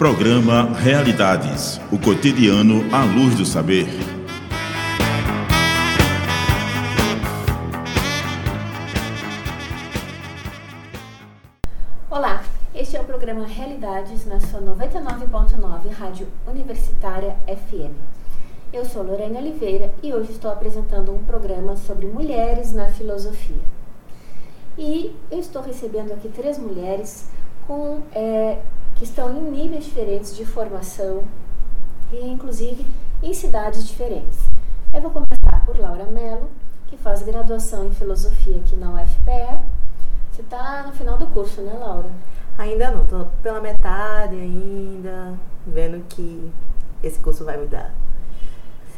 Programa Realidades, o cotidiano à luz do saber. Olá, este é o programa Realidades na sua 99.9 Rádio Universitária FM. Eu sou Lorena Oliveira e hoje estou apresentando um programa sobre mulheres na filosofia. E eu estou recebendo aqui três mulheres com é, que estão em níveis diferentes de formação e, inclusive, em cidades diferentes. Eu vou começar por Laura Mello, que faz graduação em filosofia aqui na UFPE. Você está no final do curso, né, Laura? Ainda não, estou pela metade ainda, vendo que esse curso vai me dar.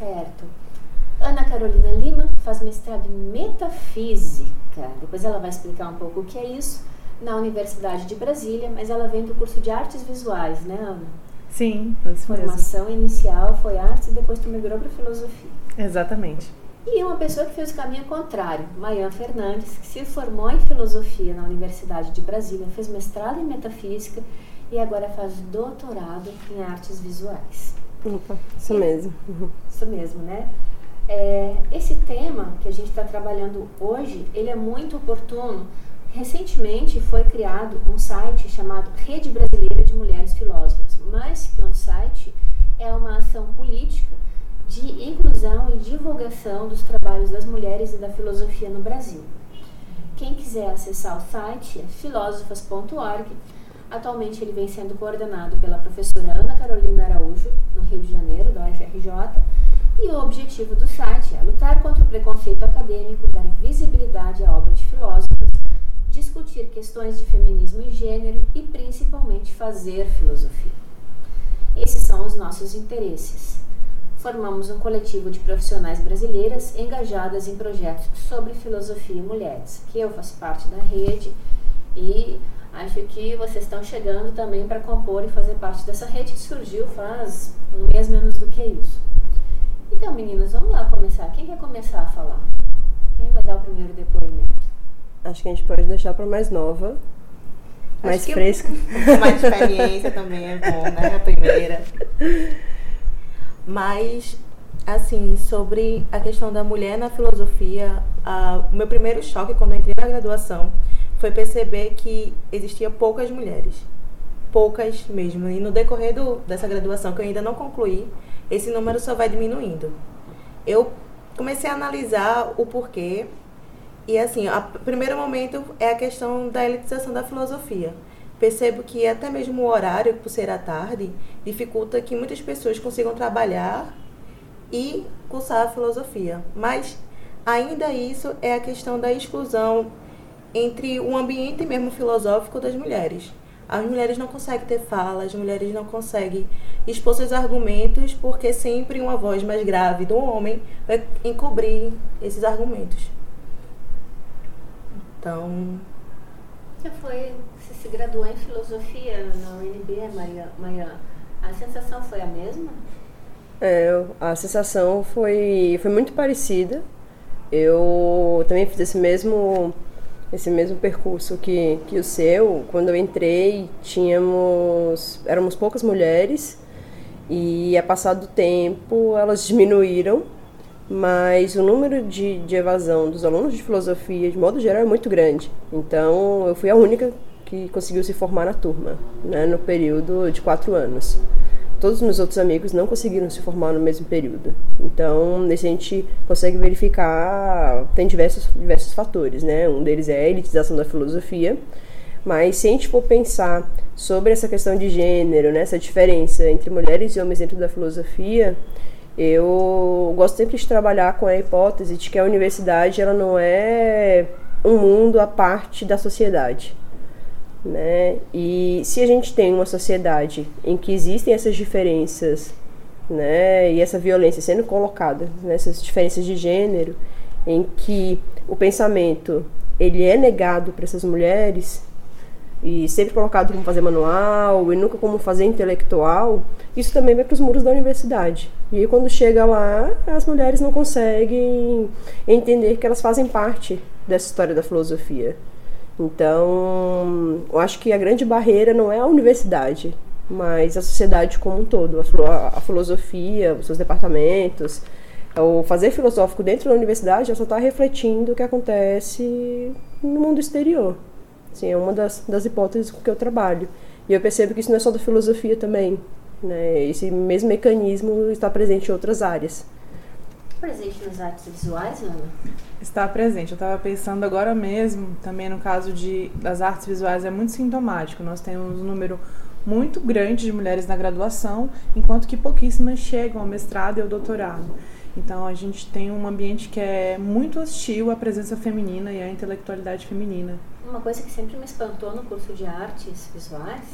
Certo. Ana Carolina Lima faz mestrado em metafísica. Depois ela vai explicar um pouco o que é isso na Universidade de Brasília, mas ela vem do curso de artes visuais, né, Ana? Sim, foi isso Formação mesmo. inicial foi artes e depois tu migrou para filosofia. Exatamente. E uma pessoa que fez o caminho contrário, Mayan Fernandes, que se formou em filosofia na Universidade de Brasília, fez mestrado em metafísica e agora faz doutorado em artes visuais. Opa, isso mesmo. Uhum. Isso mesmo, né? É, esse tema que a gente está trabalhando hoje, ele é muito oportuno Recentemente foi criado um site chamado Rede Brasileira de Mulheres Filósofas. Mais que um site, é uma ação política de inclusão e divulgação dos trabalhos das mulheres e da filosofia no Brasil. Quem quiser acessar o site é filósofas.org. Atualmente ele vem sendo coordenado pela professora Ana Carolina Araújo, no Rio de Janeiro, da UFRJ. E o objetivo do site é lutar contra o preconceito acadêmico, dar visibilidade à obra de filósofos discutir questões de feminismo e gênero e principalmente fazer filosofia. Esses são os nossos interesses. Formamos um coletivo de profissionais brasileiras engajadas em projetos sobre filosofia e mulheres, que eu faço parte da rede e acho que vocês estão chegando também para compor e fazer parte dessa rede que surgiu faz um mês menos do que isso. Então, meninas, vamos lá começar. Quem quer começar a falar? Quem vai dar o primeiro depoimento? Acho que a gente pode deixar para mais nova, mais fresca. Um mais experiência também é bom, né? A primeira. Mas, assim, sobre a questão da mulher na filosofia, a, o meu primeiro choque quando eu entrei na graduação foi perceber que existia poucas mulheres. Poucas mesmo. E no decorrer do, dessa graduação, que eu ainda não concluí, esse número só vai diminuindo. Eu comecei a analisar o porquê e assim, o primeiro momento é a questão da elitização da filosofia. Percebo que até mesmo o horário, por ser à tarde, dificulta que muitas pessoas consigam trabalhar e cursar a filosofia. Mas ainda isso é a questão da exclusão entre o ambiente mesmo filosófico das mulheres. As mulheres não conseguem ter fala, as mulheres não conseguem expor seus argumentos porque sempre uma voz mais grave do homem vai encobrir esses argumentos. Então. Você foi. Você se graduou em filosofia na UNB, Maia. A sensação foi a mesma? É, a sensação foi, foi muito parecida. Eu também fiz esse mesmo esse mesmo percurso que, que o seu. Quando eu entrei, tínhamos éramos poucas mulheres e a passar do tempo elas diminuíram mas o número de, de evasão dos alunos de filosofia, de modo geral, é muito grande. Então, eu fui a única que conseguiu se formar na turma, né, no período de quatro anos. Todos os meus outros amigos não conseguiram se formar no mesmo período. Então, nesse a gente consegue verificar, tem diversos, diversos fatores, né? Um deles é a elitização da filosofia, mas se a gente for pensar sobre essa questão de gênero, né, essa diferença entre mulheres e homens dentro da filosofia, eu gosto sempre de trabalhar com a hipótese de que a universidade ela não é um mundo à parte da sociedade. Né? E se a gente tem uma sociedade em que existem essas diferenças né, e essa violência sendo colocada, né, essas diferenças de gênero, em que o pensamento ele é negado para essas mulheres, e sempre colocado como fazer manual e nunca como fazer intelectual, isso também vai para os muros da universidade. E aí, quando chega lá, as mulheres não conseguem entender que elas fazem parte dessa história da filosofia. Então, eu acho que a grande barreira não é a universidade, mas a sociedade como um todo, a, a filosofia, os seus departamentos, o fazer filosófico dentro da universidade já só está refletindo o que acontece no mundo exterior. Assim, é uma das, das hipóteses com que eu trabalho. E eu percebo que isso não é só da filosofia também. Né? Esse mesmo mecanismo está presente em outras áreas. Presente nas artes visuais, Ana? Está presente. Eu estava pensando agora mesmo, também no caso de, das artes visuais, é muito sintomático. Nós temos um número muito grande de mulheres na graduação, enquanto que pouquíssimas chegam ao mestrado e ao doutorado. Então a gente tem um ambiente que é muito hostil à presença feminina e à intelectualidade feminina. Uma coisa que sempre me espantou no curso de artes visuais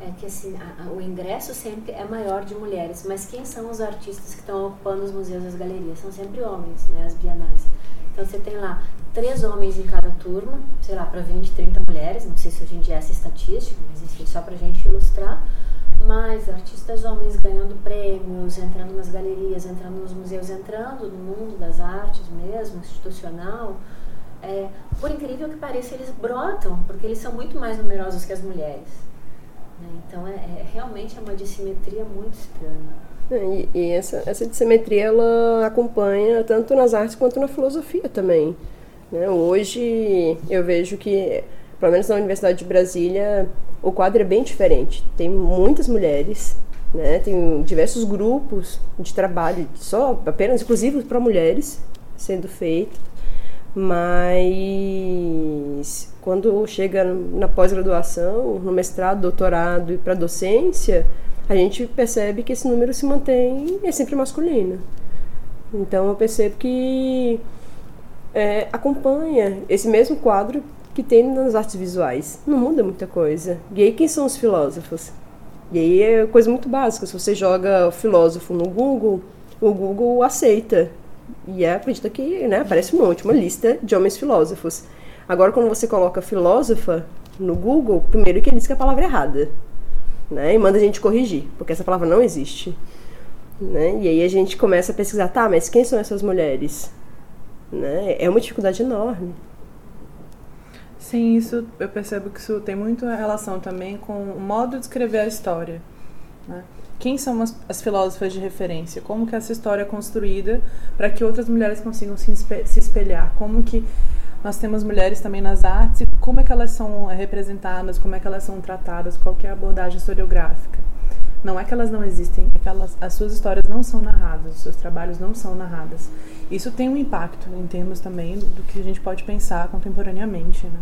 é que assim, a, a, o ingresso sempre é maior de mulheres, mas quem são os artistas que estão ocupando os museus e as galerias? São sempre homens, né, as bienais. Então você tem lá três homens em cada turma, sei lá, para 20, 30 mulheres, não sei se hoje em dia é essa estatística, mas enfim, só para a gente ilustrar. Mas artistas homens ganhando prêmios, entrando nas galerias, entrando nos museus, entrando no mundo das artes mesmo, institucional, é, por incrível que pareça, eles brotam, porque eles são muito mais numerosos que as mulheres. Né? Então, é, é, realmente é uma dissimetria muito estranha. É, e, e, essa, essa dissimetria ela acompanha tanto nas artes quanto na filosofia também. Né? Hoje eu vejo que, pelo menos na Universidade de Brasília, o quadro é bem diferente. Tem muitas mulheres, né? tem diversos grupos de trabalho, só apenas exclusivos para mulheres sendo feito. Mas quando chega na pós-graduação, no mestrado, doutorado e para docência, a gente percebe que esse número se mantém, é sempre masculino. Então eu percebo que é, acompanha esse mesmo quadro que tem nas artes visuais. Não muda muita coisa. E aí quem são os filósofos? E aí é coisa muito básica. Se você joga filósofo no Google, o Google aceita. E é, acredita que né, aparece um monte, uma lista de homens filósofos. Agora, quando você coloca filósofa no Google, primeiro que ele diz que a palavra é errada né? E manda a gente corrigir, porque essa palavra não existe. Né? E aí a gente começa a pesquisar, tá, mas quem são essas mulheres? Né? É uma dificuldade enorme. Sim, isso eu percebo que isso tem muito relação também com o modo de escrever a história. Né? Quem são as, as, filósofas de referência? Como que essa história é construída para que outras mulheres consigam se, se espelhar? Como que nós temos mulheres também nas artes como é que elas são eh, representadas, como é que elas são tratadas, qual é a abordagem historiográfica. Não é que elas não existem, é que elas, as suas histórias não são narradas, os seus trabalhos não são narradas. Isso tem um impacto em termos também do que a gente pode pensar contemporaneamente, né?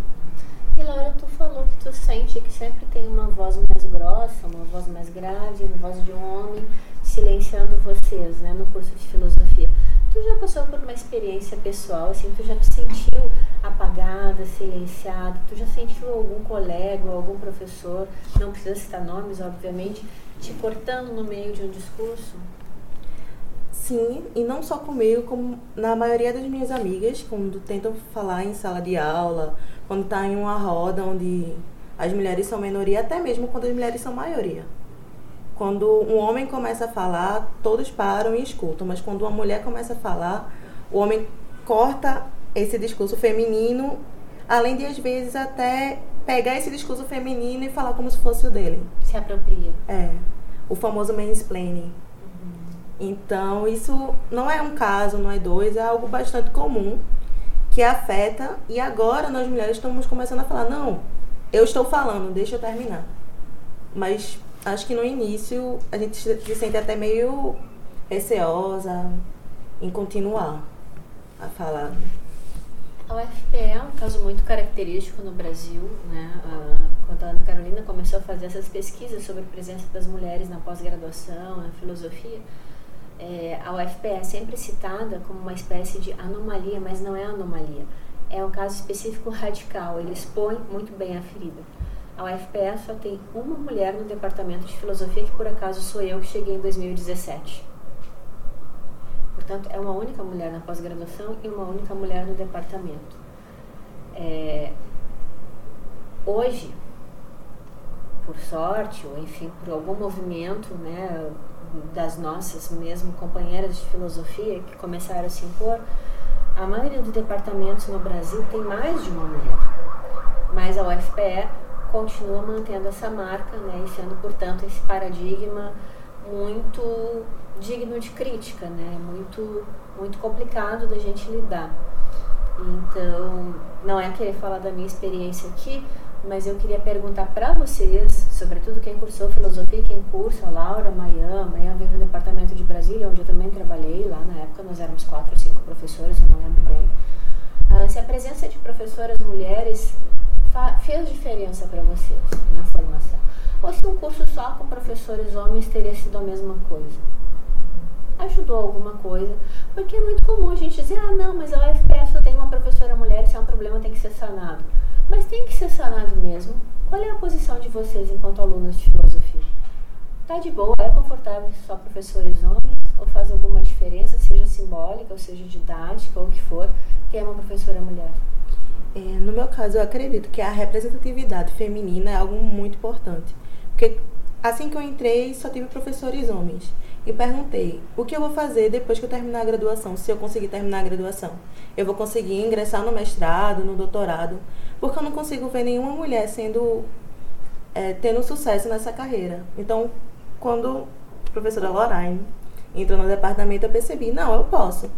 E Laura, tu falou que tu sente que sempre tem uma voz mais grossa, uma voz mais grave, uma voz de um homem silenciando vocês, né, no curso de filosofia. Tu já passou por uma experiência pessoal, assim, tu já te sentiu apagada, silenciada? Tu já sentiu algum colega algum professor, não precisa citar nomes, obviamente, te cortando no meio de um discurso? Sim, e não só comigo, como na maioria das minhas amigas, quando tentam falar em sala de aula, quando está em uma roda onde as mulheres são minoria, até mesmo quando as mulheres são maioria. Quando um homem começa a falar, todos param e escutam, mas quando uma mulher começa a falar, o homem corta esse discurso feminino, além de às vezes até pegar esse discurso feminino e falar como se fosse o dele. Se apropria. É. O famoso mansplaining. Uhum. Então, isso não é um caso, não é dois, é algo bastante comum que afeta. E agora nós mulheres estamos começando a falar: não, eu estou falando, deixa eu terminar. Mas acho que no início a gente se sente até meio receosa em continuar a falar. A UFPE é um caso muito característico no Brasil, né? quando a Ana Carolina começou a fazer essas pesquisas sobre a presença das mulheres na pós-graduação, na filosofia, é, a UFPE é sempre citada como uma espécie de anomalia, mas não é anomalia. É um caso específico radical, ele expõe muito bem a ferida. A UFPE só tem uma mulher no departamento de filosofia, que por acaso sou eu que cheguei em 2017. Portanto, é uma única mulher na pós-graduação e uma única mulher no departamento. É, hoje, por sorte, ou enfim, por algum movimento né, das nossas mesmo companheiras de filosofia que começaram a se impor, a maioria dos departamentos no Brasil tem mais de uma mulher. Mas a UFPE continua mantendo essa marca né, e sendo, portanto, esse paradigma muito digno de crítica, né, muito, muito complicado da gente lidar. Então, não é querer falar da minha experiência aqui, mas eu queria perguntar para vocês, sobretudo quem cursou filosofia, quem cursa, Laura, Maia, Maia veio do departamento de Brasília, onde eu também trabalhei, lá na época nós éramos quatro ou cinco professores, não lembro bem. Ah, se a presença de professoras mulheres fez diferença para vocês na formação? Ou se um curso só com professores homens teria sido a mesma coisa? Ajudou alguma coisa? Porque é muito comum a gente dizer, ah não, mas a UFPS só tem uma professora mulher, se é um problema tem que ser sanado. Mas tem que ser sanado mesmo. Qual é a posição de vocês enquanto alunos de filosofia? Tá de boa? É confortável só professores homens? Ou faz alguma diferença, seja simbólica, ou seja didática, ou o que for, ter uma professora mulher? É, no meu caso, eu acredito que a representatividade feminina é algo muito importante. Porque assim que eu entrei, só tive professores homens. E perguntei, o que eu vou fazer depois que eu terminar a graduação, se eu conseguir terminar a graduação? Eu vou conseguir ingressar no mestrado, no doutorado? porque eu não consigo ver nenhuma mulher sendo é, tendo sucesso nessa carreira. Então, quando a professora Lorraine entrou no departamento, eu percebi, não, eu posso.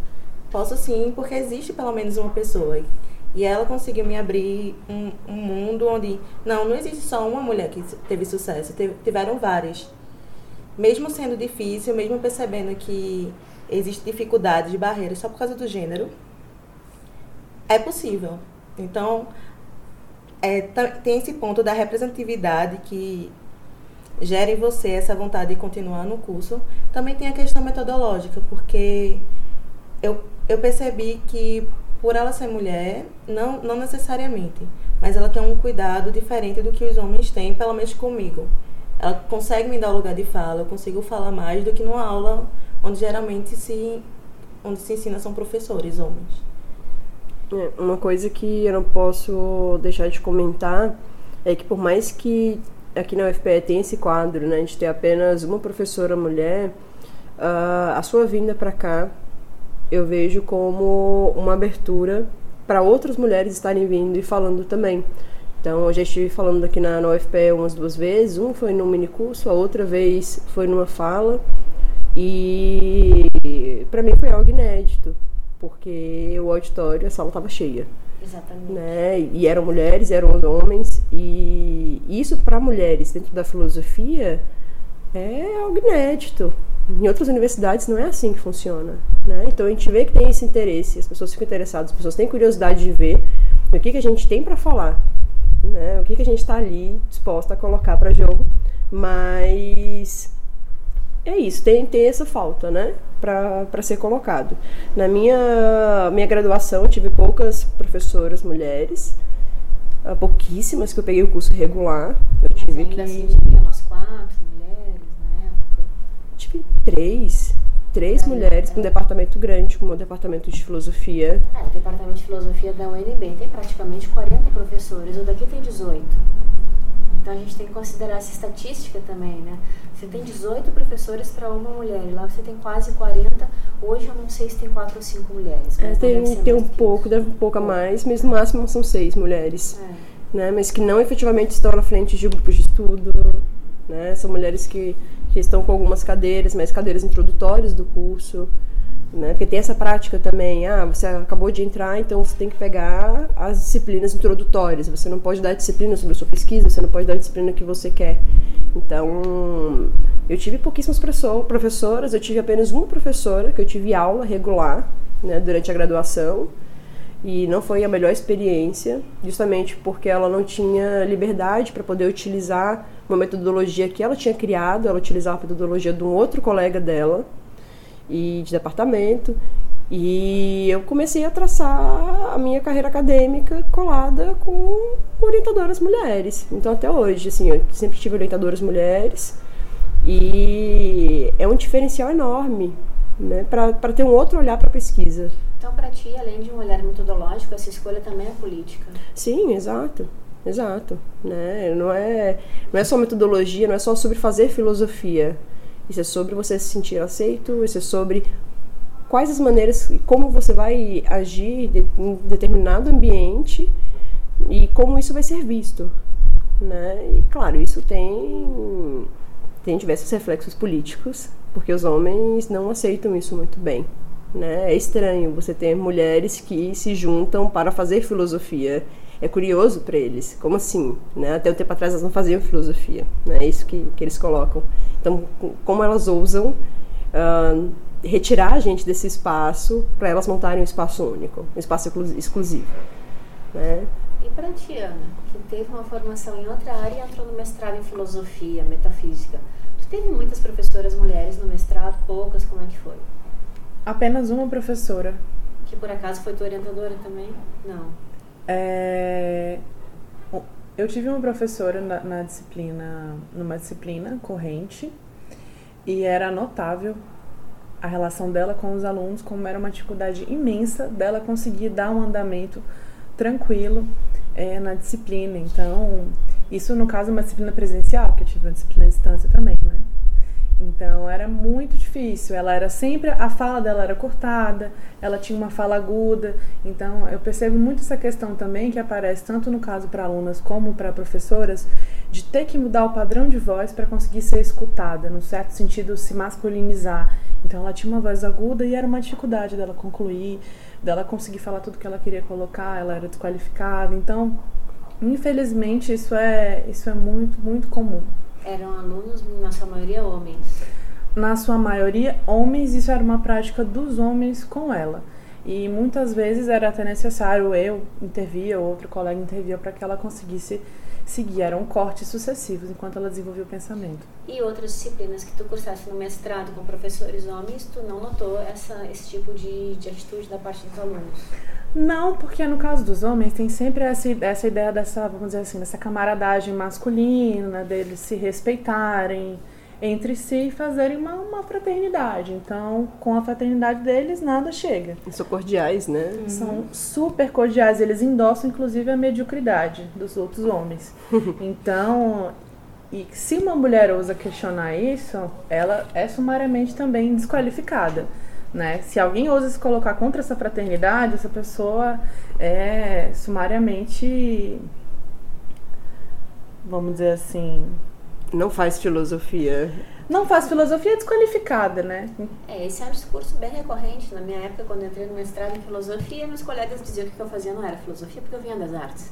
Posso sim, porque existe pelo menos uma pessoa. E ela conseguiu me abrir um, um mundo onde, não, não existe só uma mulher que teve sucesso, teve, tiveram várias. Mesmo sendo difícil, mesmo percebendo que existe dificuldades, de barreiras só por causa do gênero, é possível. Então, é, tem esse ponto da representatividade que gera em você essa vontade de continuar no curso. Também tem a questão metodológica, porque eu, eu percebi que por ela ser mulher, não, não necessariamente, mas ela tem um cuidado diferente do que os homens têm, pelo menos comigo. Ela consegue me dar o lugar de fala, eu consigo falar mais do que numa aula onde geralmente se, onde se ensina são professores homens. É, uma coisa que eu não posso deixar de comentar é que por mais que aqui na UFPE tem esse quadro, né, gente tem apenas uma professora mulher, uh, a sua vinda para cá eu vejo como uma abertura para outras mulheres estarem vindo e falando também. Então, eu já estive falando aqui na, na UFPE umas duas vezes, um foi num mini curso, a outra vez foi numa fala, e para mim foi algo inédito porque o auditório, a sala estava cheia. Exatamente. Né? E eram mulheres, eram homens, e isso para mulheres dentro da filosofia é algo inédito. Em outras universidades não é assim que funciona. Né? Então a gente vê que tem esse interesse, as pessoas ficam interessadas, as pessoas têm curiosidade de ver o que, que a gente tem para falar, né? o que, que a gente está ali disposta a colocar para jogo, mas é isso, tem, tem essa falta, né? Para ser colocado. Na minha, minha graduação, tive poucas professoras mulheres, ah, pouquíssimas, que eu peguei o curso regular. Eu tive que. Assim, tinha umas quatro mulheres na época? Tive três. Três mulheres com um departamento grande, como o departamento de filosofia. É, o departamento de filosofia da UNB tem praticamente 40 professores, o daqui tem 18. Então a gente tem que considerar essa estatística também, né? Você tem 18 professores para uma mulher, e lá você tem quase 40. Hoje eu não sei se tem 4 ou 5 mulheres. É, tem tem um pouco, deve um pouco a mais, mas no máximo são 6 mulheres. É. Né? Mas que não efetivamente estão na frente de grupos de estudo. Né? São mulheres que, que estão com algumas cadeiras, mas cadeiras introdutórias do curso. Né? Porque tem essa prática também, ah, você acabou de entrar, então você tem que pegar as disciplinas introdutórias. Você não pode dar disciplina sobre a sua pesquisa, você não pode dar a disciplina que você quer. Então, eu tive pouquíssimas professoras, eu tive apenas uma professora que eu tive aula regular né, durante a graduação e não foi a melhor experiência, justamente porque ela não tinha liberdade para poder utilizar uma metodologia que ela tinha criado, ela utilizava a metodologia de um outro colega dela e de departamento. E eu comecei a traçar a minha carreira acadêmica colada com orientadoras mulheres. Então até hoje, assim, eu sempre tive orientadoras mulheres e é um diferencial enorme, né, para ter um outro olhar para a pesquisa. Então, para ti, além de um olhar metodológico, essa escolha também é política. Sim, exato. Exato, né? Não é, não é só metodologia, não é só sobre fazer filosofia. Isso é sobre você se sentir aceito, isso é sobre quais as maneiras, como você vai agir em determinado ambiente e como isso vai ser visto. né? E claro, isso tem tem diversos reflexos políticos, porque os homens não aceitam isso muito bem. Né? É estranho você ter mulheres que se juntam para fazer filosofia. É curioso para eles. Como assim? Né? Até o tempo atrás elas não faziam filosofia. Né? É isso que, que eles colocam. Então, como elas ousam uh, retirar a gente desse espaço para elas montarem um espaço único, um espaço exclusivo. Né? E para a Tiana, que teve uma formação em outra área e entrou no mestrado em filosofia, metafísica, tu teve muitas professoras mulheres no mestrado, poucas, como é que foi? Apenas uma professora. Que por acaso foi tua orientadora também? Não. É... Eu tive uma professora na, na disciplina, numa disciplina corrente, e era notável a relação dela com os alunos, como era uma dificuldade imensa dela conseguir dar um andamento tranquilo é, na disciplina. Então, isso no caso é uma disciplina presencial, que eu tive uma disciplina à distância também, né? Então era muito difícil. Ela era sempre a fala dela era cortada, ela tinha uma fala aguda. Então eu percebo muito essa questão também que aparece tanto no caso para alunas como para professoras de ter que mudar o padrão de voz para conseguir ser escutada, no certo sentido se masculinizar. Então ela tinha uma voz aguda e era uma dificuldade dela concluir, dela conseguir falar tudo que ela queria colocar, ela era desqualificada. Então, infelizmente isso é isso é muito muito comum. Eram alunos, na sua maioria, homens? Na sua maioria, homens, isso era uma prática dos homens com ela. E muitas vezes era até necessário eu intervir ou outro colega intervir para que ela conseguisse seguir. Eram cortes sucessivos enquanto ela desenvolvia o pensamento. E outras disciplinas que tu cursaste no mestrado com professores homens, tu não notou essa, esse tipo de, de atitude da parte dos alunos? Não, porque no caso dos homens tem sempre essa, essa ideia dessa, vamos dizer assim, dessa camaradagem masculina, deles se respeitarem entre si e fazerem uma, uma fraternidade. Então, com a fraternidade deles, nada chega. São cordiais, né? Uhum. São super cordiais. Eles endossam, inclusive, a mediocridade dos outros homens. então, e se uma mulher ousa questionar isso, ela é sumariamente também desqualificada. Né? Se alguém ousa se colocar contra essa fraternidade, essa pessoa é sumariamente, vamos dizer assim, não faz filosofia. Não faz filosofia é desqualificada, né? É, esse é um discurso bem recorrente. Na minha época, quando eu entrei no mestrado em filosofia, meus colegas diziam que o que eu fazia não era filosofia porque eu vinha das artes.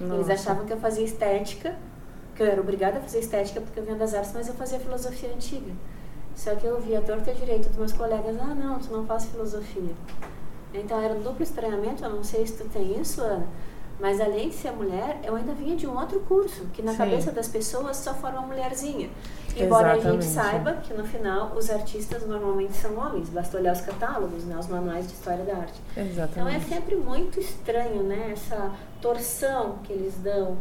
Nossa. Eles achavam que eu fazia estética, que eu era obrigada a fazer estética porque eu vinha das artes, mas eu fazia filosofia antiga. Só que eu via torta e direito dos meus colegas, ah não, tu não faz filosofia. Então era um duplo estranhamento, eu não sei se tu tem isso, Ana, mas além de ser mulher, eu ainda vinha de um outro curso, que na Sim. cabeça das pessoas só forma mulherzinha. Embora Exatamente. a gente saiba que no final os artistas normalmente são homens, basta olhar os catálogos, né, os manuais de história da arte. Exatamente. Então é sempre muito estranho, né, essa torção que eles dão,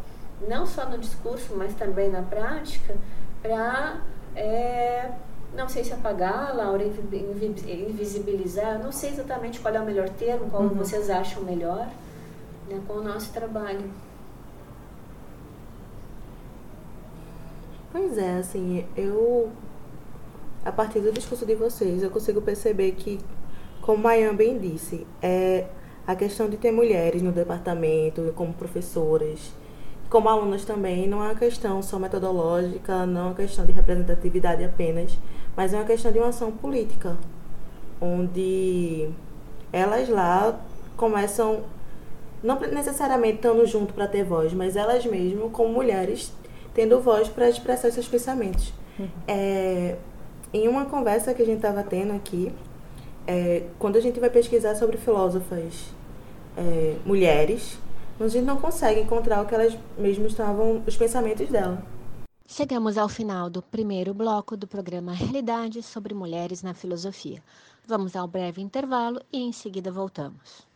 não só no discurso, mas também na prática, para é, não sei se apagá-la ou invisibilizar, não sei exatamente qual é o melhor termo, qual uhum. vocês acham melhor né, com o nosso trabalho. Pois é, assim, eu a partir do discurso de vocês, eu consigo perceber que, como Mayan bem disse, é a questão de ter mulheres no departamento, como professoras, como alunas também, não é uma questão só metodológica, não é uma questão de representatividade apenas, mas é uma questão de uma ação política, onde elas lá começam, não necessariamente estando junto para ter voz, mas elas mesmas, como mulheres, tendo voz para expressar seus pensamentos. Uhum. É, em uma conversa que a gente estava tendo aqui, é, quando a gente vai pesquisar sobre filósofas é, mulheres, a gente não consegue encontrar o que elas mesmas estavam, os pensamentos dela. Chegamos ao final do primeiro bloco do programa Realidade sobre Mulheres na Filosofia. Vamos ao breve intervalo e em seguida voltamos.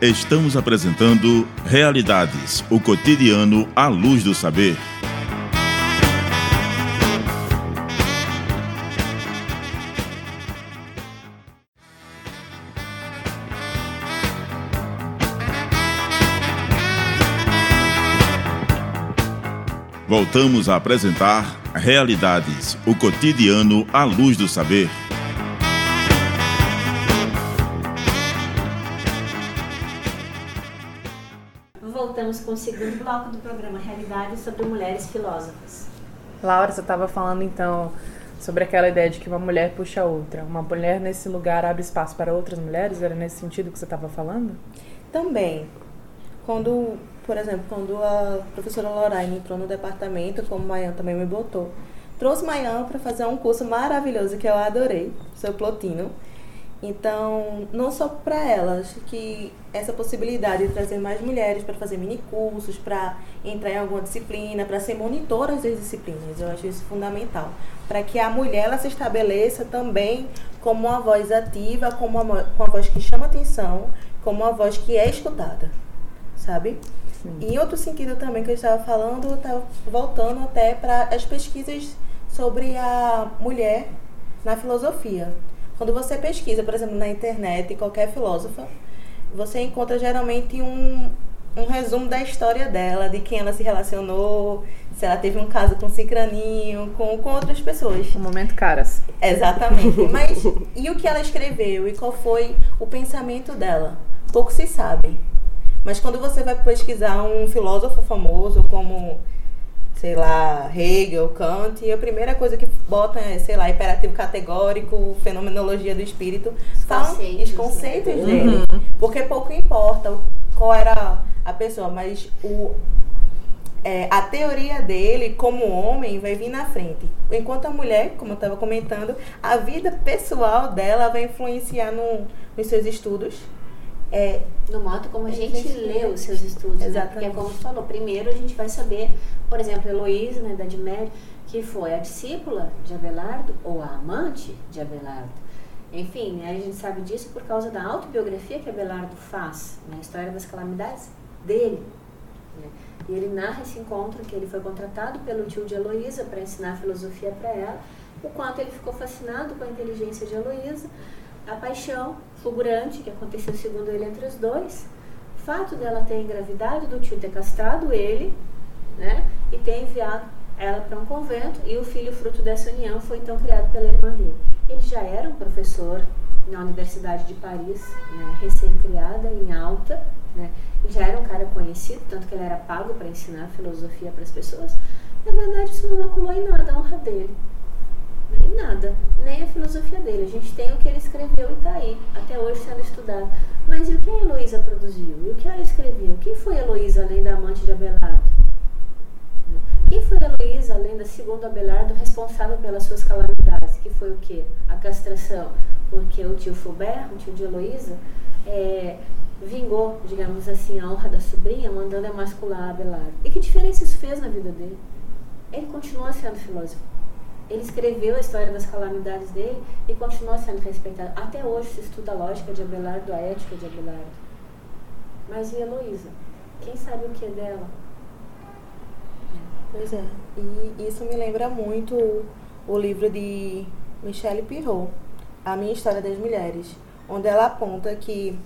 Estamos apresentando Realidades, o cotidiano à luz do saber. Voltamos a apresentar Realidades, o cotidiano à luz do saber. Voltamos com o segundo bloco do programa Realidades sobre mulheres filósofas. Laura, você estava falando então sobre aquela ideia de que uma mulher puxa a outra. Uma mulher nesse lugar abre espaço para outras mulheres? Era nesse sentido que você estava falando? Também. Quando por exemplo, quando a professora Lorraine entrou no departamento, como Mayan também me botou, trouxe Mayan para fazer um curso maravilhoso que eu adorei, seu Plotino então, não só para elas, que essa possibilidade de trazer mais mulheres para fazer mini cursos, para entrar em alguma disciplina, para ser monitoras das disciplinas, eu acho isso fundamental. Para que a mulher ela se estabeleça também como uma voz ativa, como uma, uma voz que chama atenção, como uma voz que é escutada, sabe? Sim. E em outro sentido também que eu estava falando, eu estava voltando até para as pesquisas sobre a mulher na filosofia. Quando você pesquisa, por exemplo, na internet, qualquer filósofa, você encontra geralmente um, um resumo da história dela, de quem ela se relacionou, se ela teve um caso com Cicraninho, com, com outras pessoas. Um momento caras. Exatamente. Mas e o que ela escreveu e qual foi o pensamento dela? Pouco se sabe. Mas quando você vai pesquisar um filósofo famoso como sei lá, Hegel, Kant, e a primeira coisa que botam é, sei lá, imperativo categórico, fenomenologia do espírito, os conceitos, os conceitos né? dele. Uhum. Porque pouco importa qual era a pessoa, mas o, é, a teoria dele, como homem, vai vir na frente. Enquanto a mulher, como eu estava comentando, a vida pessoal dela vai influenciar no, nos seus estudos. É, no modo como a gente, a gente lê os seus estudos. Exatamente. Né? Porque, como tu falou, primeiro a gente vai saber por exemplo, Heloísa, na Idade Média, que foi a discípula de Abelardo ou a amante de Abelardo. Enfim, né, a gente sabe disso por causa da autobiografia que Abelardo faz, na né, História das Calamidades dele. Né? E ele narra esse encontro que ele foi contratado pelo tio de Heloísa para ensinar filosofia para ela, o quanto ele ficou fascinado com a inteligência de Heloísa, a paixão fulgurante que aconteceu segundo ele entre os dois, o fato dela ter engravidado, do tio ter castrado ele, né? e tem enviado ela para um convento e o filho fruto dessa união foi então criado pela irmã dele. Ele já era um professor na Universidade de Paris, né, recém-criada, em alta, né, e já era um cara conhecido, tanto que ele era pago para ensinar filosofia para as pessoas. Na verdade, isso não maculou em nada a honra dele. Né, em nada, nem a filosofia dele. A gente tem o que ele escreveu e está aí, até hoje sendo estudado. Mas e o que a Heloísa produziu? E o que ela escreveu? Quem foi Heloísa, além da amante de Abelardo? Quem foi Heloísa, além da segundo Abelardo, responsável pelas suas calamidades? Que foi o quê? A castração. Porque o tio Fulbert, o tio de Heloísa, é, vingou, digamos assim, a honra da sobrinha, mandando emascular Abelardo. E que diferença isso fez na vida dele? Ele continua sendo filósofo. Ele escreveu a história das calamidades dele e continua sendo respeitado. Até hoje se estuda a lógica de Abelardo, a ética de Abelardo. Mas e Heloísa? Quem sabe o que é dela? Pois é. E isso me lembra muito o livro de Michelle Pirot, A Minha História das Mulheres, onde ela aponta que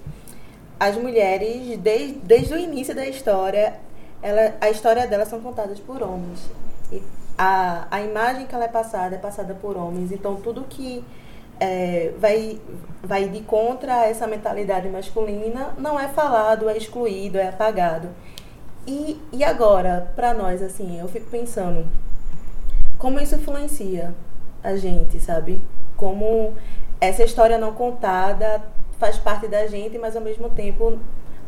as mulheres, desde, desde o início da história, ela, a história delas são contadas por homens. E a, a imagem que ela é passada é passada por homens. Então, tudo que é, vai, vai de contra essa mentalidade masculina não é falado, é excluído, é apagado. E, e agora, para nós, assim, eu fico pensando, como isso influencia a gente, sabe? Como essa história não contada faz parte da gente, mas ao mesmo tempo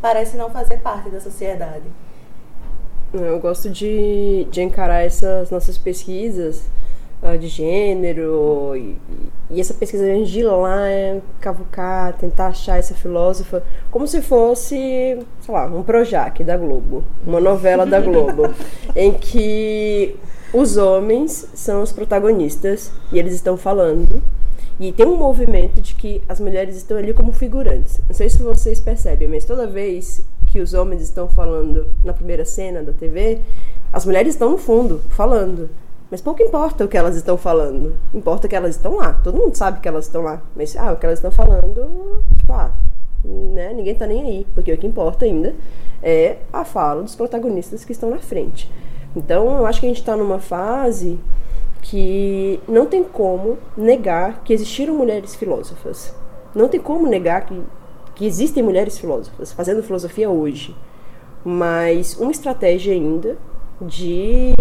parece não fazer parte da sociedade. Eu gosto de, de encarar essas nossas pesquisas uh, de gênero e, e, essa pesquisa de ir lá, é, cavucar, tentar achar essa filósofa, como se fosse, sei lá, um Projac da Globo, uma novela da Globo, em que os homens são os protagonistas e eles estão falando. E tem um movimento de que as mulheres estão ali como figurantes. Não sei se vocês percebem, mas toda vez que os homens estão falando na primeira cena da TV, as mulheres estão no fundo, falando. Mas pouco importa o que elas estão falando. Importa que elas estão lá. Todo mundo sabe que elas estão lá. Mas, ah, o que elas estão falando, tipo, ah, né? Ninguém tá nem aí. Porque o que importa ainda é a fala dos protagonistas que estão na frente. Então, eu acho que a gente está numa fase que não tem como negar que existiram mulheres filósofas. Não tem como negar que, que existem mulheres filósofas fazendo filosofia hoje. Mas uma estratégia ainda de,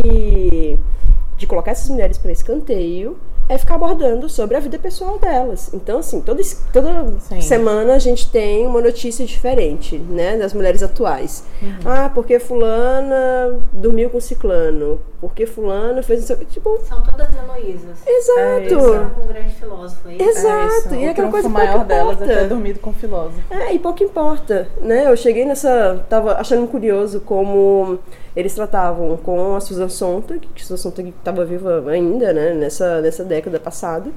de colocar essas mulheres para escanteio é ficar abordando sobre a vida pessoal delas. Então, assim, toda, toda semana a gente tem uma notícia diferente, né, das mulheres atuais. Uhum. Ah, porque fulana dormiu com ciclano, porque fulano fez... Tipo... São todas Heloísas. Exato. É com um grande filósofo. Aí. Exato. É e aquela coisa maior delas é ter dormido com filósofo. É, e pouco importa, né? Eu cheguei nessa... Tava achando curioso como eles tratavam com a Susan Sontag, que Susan Sontag estava viva ainda, né, nessa, nessa década passada.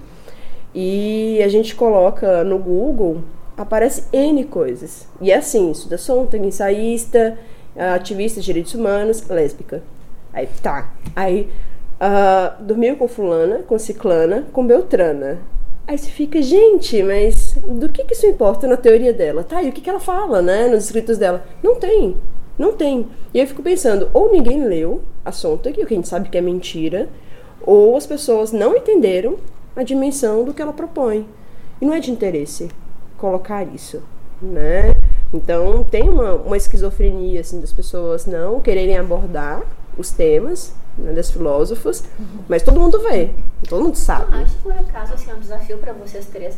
E a gente coloca no Google, aparece N coisas. E é assim, Susan Sontag, ensaísta, ativista de direitos humanos, lésbica. Aí tá. Aí uh, dormiu com fulana, com ciclana, com beltrana. Aí você fica, gente, mas do que, que isso importa na teoria dela? Tá, e o que, que ela fala, né, nos escritos dela? Não tem. Não tem. E eu fico pensando, ou ninguém leu a Sontag, o que a gente sabe que é mentira, ou as pessoas não entenderam a dimensão do que ela propõe. E não é de interesse colocar isso, né? Então tem uma, uma esquizofrenia assim das pessoas não quererem abordar os temas né, das filósofos, mas todo mundo vê, todo mundo sabe. Acho que por acaso assim, é um desafio para vocês três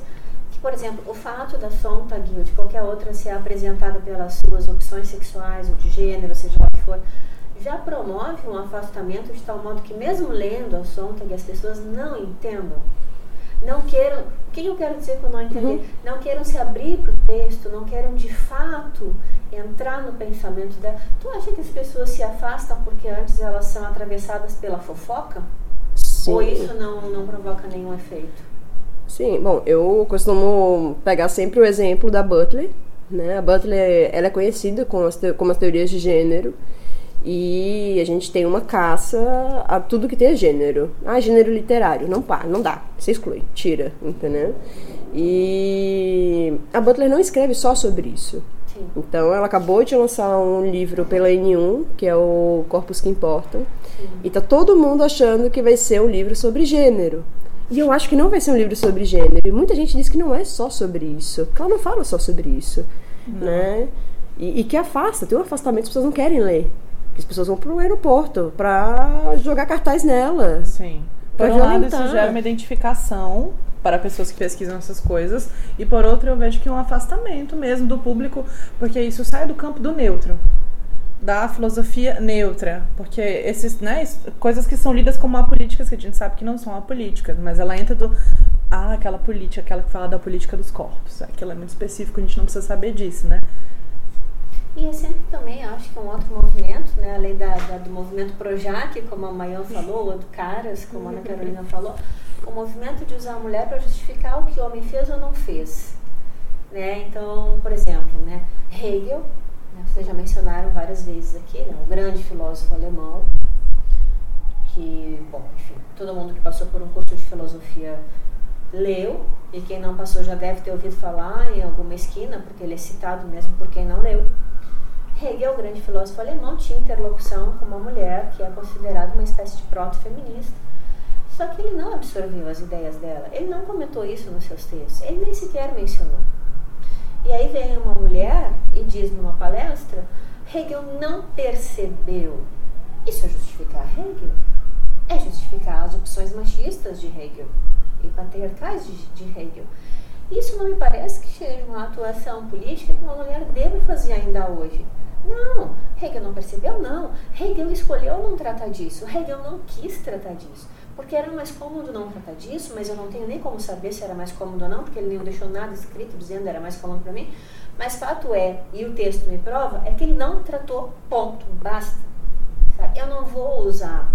por exemplo, o fato da ou de qualquer outra ser apresentada pelas suas opções sexuais ou de gênero, seja lá o que for, já promove um afastamento de tal modo que mesmo lendo a Sontag as pessoas não entendam. Não queiram, o que eu quero dizer com não entender? Uhum. Não queiram se abrir para o texto, não queiram de fato entrar no pensamento dela. Tu acha que as pessoas se afastam porque antes elas são atravessadas pela fofoca? Sim. Ou isso não, não provoca nenhum efeito? Sim, bom, eu costumo pegar sempre o exemplo da Butler, né? A Butler, ela é conhecida com as, como as teorias de gênero e a gente tem uma caça a tudo que tem gênero. Ah, gênero literário, não pá, não dá, você exclui, tira, entendeu? E a Butler não escreve só sobre isso. Sim. Então ela acabou de lançar um livro pela N1, que é o Corpos que Importam, Sim. e tá todo mundo achando que vai ser um livro sobre gênero. E eu acho que não vai ser um livro sobre gênero. E muita gente diz que não é só sobre isso. Que ela não fala só sobre isso. Não. Né? E, e, que afasta, tem um afastamento, as pessoas não querem ler. As pessoas vão para o aeroporto para jogar cartaz nela. Sim. Por um lado, isso gera uma identificação para pessoas que pesquisam essas coisas, e por outro, eu vejo que é um afastamento mesmo do público, porque isso sai do campo do neutro da filosofia neutra, porque esses, né, coisas que são lidas como apolíticas, que a gente sabe que não são apolíticas, mas ela entra do ah, aquela política, aquela que fala da política dos corpos. Aquilo é muito específico, a gente não precisa saber disso, né? E é sempre também, acho que um outro movimento, né, além da, da do movimento Projac, como a Mayan falou, ou do Caras, como a Ana Carolina falou, o movimento de usar a mulher para justificar o que o homem fez ou não fez. Né? Então, por exemplo, né, Hegel né? Vocês já mencionaram várias vezes aqui, né? um grande filósofo alemão, que, bom, enfim, todo mundo que passou por um curso de filosofia leu, e quem não passou já deve ter ouvido falar em alguma esquina, porque ele é citado mesmo por quem não leu. Hegel, grande filósofo alemão, tinha interlocução com uma mulher que é considerada uma espécie de proto-feminista. Só que ele não absorveu as ideias dela, ele não comentou isso nos seus textos, ele nem sequer mencionou. E aí vem uma mulher e diz numa palestra, Hegel não percebeu. Isso é justificar Hegel? É justificar as opções machistas de Hegel e patriarcais de, de Hegel. Isso não me parece que seja uma atuação política que uma mulher deve fazer ainda hoje. Não, Hegel não percebeu, não. Hegel escolheu não tratar disso. Hegel não quis tratar disso porque era mais cômodo não tratar disso, mas eu não tenho nem como saber se era mais cômodo ou não, porque ele não deixou nada escrito dizendo que era mais cômodo para mim. Mas fato é, e o texto me prova, é que ele não tratou, ponto, basta. Sabe? Eu não vou usar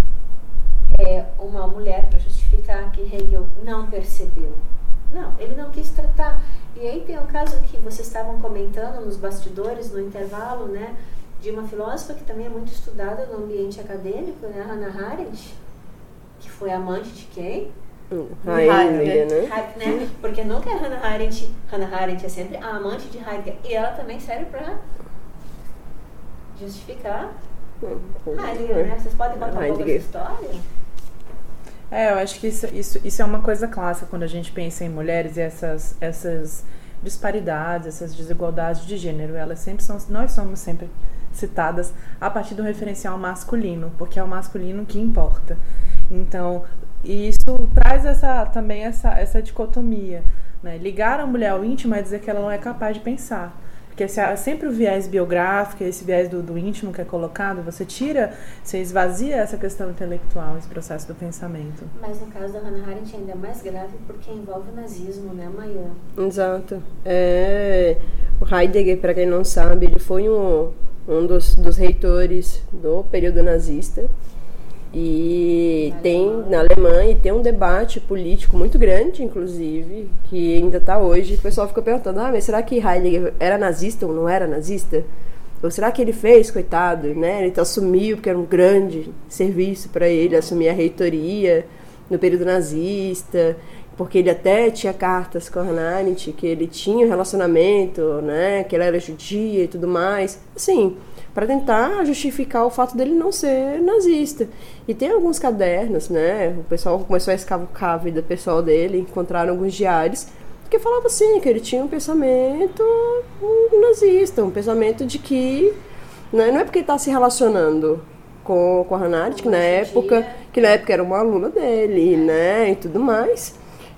é, uma mulher para justificar que Hegel não percebeu. Não, ele não quis tratar. E aí tem um caso que vocês estavam comentando nos bastidores, no intervalo, né, de uma filósofa que também é muito estudada no ambiente acadêmico, né, Hannah Arendt, que foi amante de quem? Hum, Heidegger, né? Heidegger, né? Porque nunca é Hannah Arendt. Hannah Arendt é sempre a amante de Heidegger. E ela também serve para justificar hum, Heidegger, né? Vocês podem contar um pouco essa história? É, eu acho que isso, isso, isso é uma coisa clássica quando a gente pensa em mulheres e essas, essas disparidades, essas desigualdades de gênero. Elas sempre são, nós somos sempre citadas a partir do referencial masculino, porque é o masculino que importa. Então, isso traz essa, também essa, essa dicotomia. Né? Ligar a mulher ao íntimo é dizer que ela não é capaz de pensar. Porque há sempre o viés biográfico, esse viés do, do íntimo que é colocado, você tira, você esvazia essa questão intelectual, esse processo do pensamento. Mas no caso da Hannah Arendt é ainda mais grave porque envolve o nazismo, né, Maior? Exato. É, o Heidegger, para quem não sabe, ele foi um, um dos, dos reitores do período nazista. E tem na Alemanha e tem um debate político muito grande, inclusive, que ainda está hoje. O pessoal fica perguntando: ah, mas será que Heidegger era nazista ou não era nazista? Ou será que ele fez, coitado, né? Ele assumiu, porque era um grande serviço para ele assumir a reitoria no período nazista, porque ele até tinha cartas com a Hannah que ele tinha um relacionamento, né? Que ela era judia e tudo mais. Assim, para tentar justificar o fato dele não ser nazista. E tem alguns cadernos, né? O pessoal começou a escavucar a vida pessoal dele, encontraram alguns diários que falava assim que ele tinha um pensamento nazista, um pensamento de que né, não é porque ele está se relacionando com, com a Hannah que na época que na época era uma aluna dele, né, e tudo mais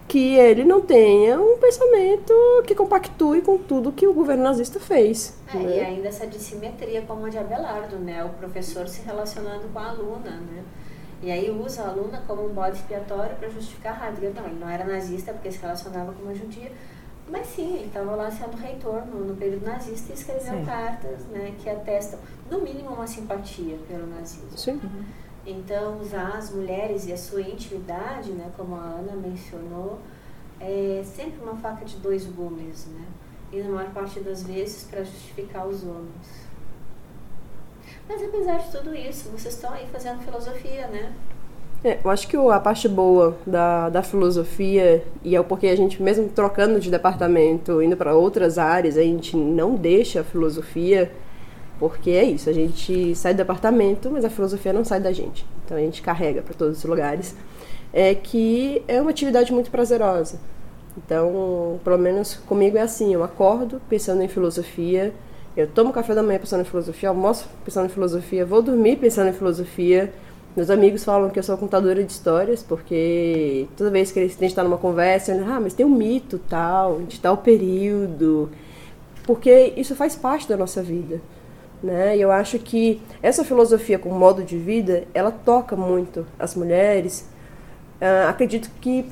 que ele não tenha um pensamento que compactue com tudo que o governo nazista fez. É, né? E ainda essa dissimetria como a de Abelardo, né? O professor se relacionando com a aluna, né? E aí usa a aluna como um bode expiatório para justificar Heidegger. Não, ele não era nazista porque se relacionava com uma judia, mas sim, ele estava lá sendo reitor no, no, período nazista e escreveu sim. cartas né, que atestam, no mínimo, uma simpatia pelo nazismo. Sim. Uhum. Então, usar as mulheres e a sua intimidade, né, como a Ana mencionou, é sempre uma faca de dois gumes, né? E na maior parte das vezes para justificar os homens. Mas apesar de tudo isso, vocês estão aí fazendo filosofia, né? É, eu acho que a parte boa da, da filosofia, e é porque a gente, mesmo trocando de departamento, indo para outras áreas, a gente não deixa a filosofia porque é isso, a gente sai do departamento, mas a filosofia não sai da gente. Então a gente carrega para todos os lugares. É que é uma atividade muito prazerosa. Então, pelo menos comigo é assim, eu acordo pensando em filosofia, eu tomo café da manhã pensando em filosofia, almoço pensando em filosofia, vou dormir pensando em filosofia. Meus amigos falam que eu sou contadora de histórias, porque toda vez que a gente está numa conversa, eu, ah, mas tem um mito tal, de tal período, porque isso faz parte da nossa vida. Né? E eu acho que essa filosofia com modo de vida, ela toca muito as mulheres. Uh, acredito que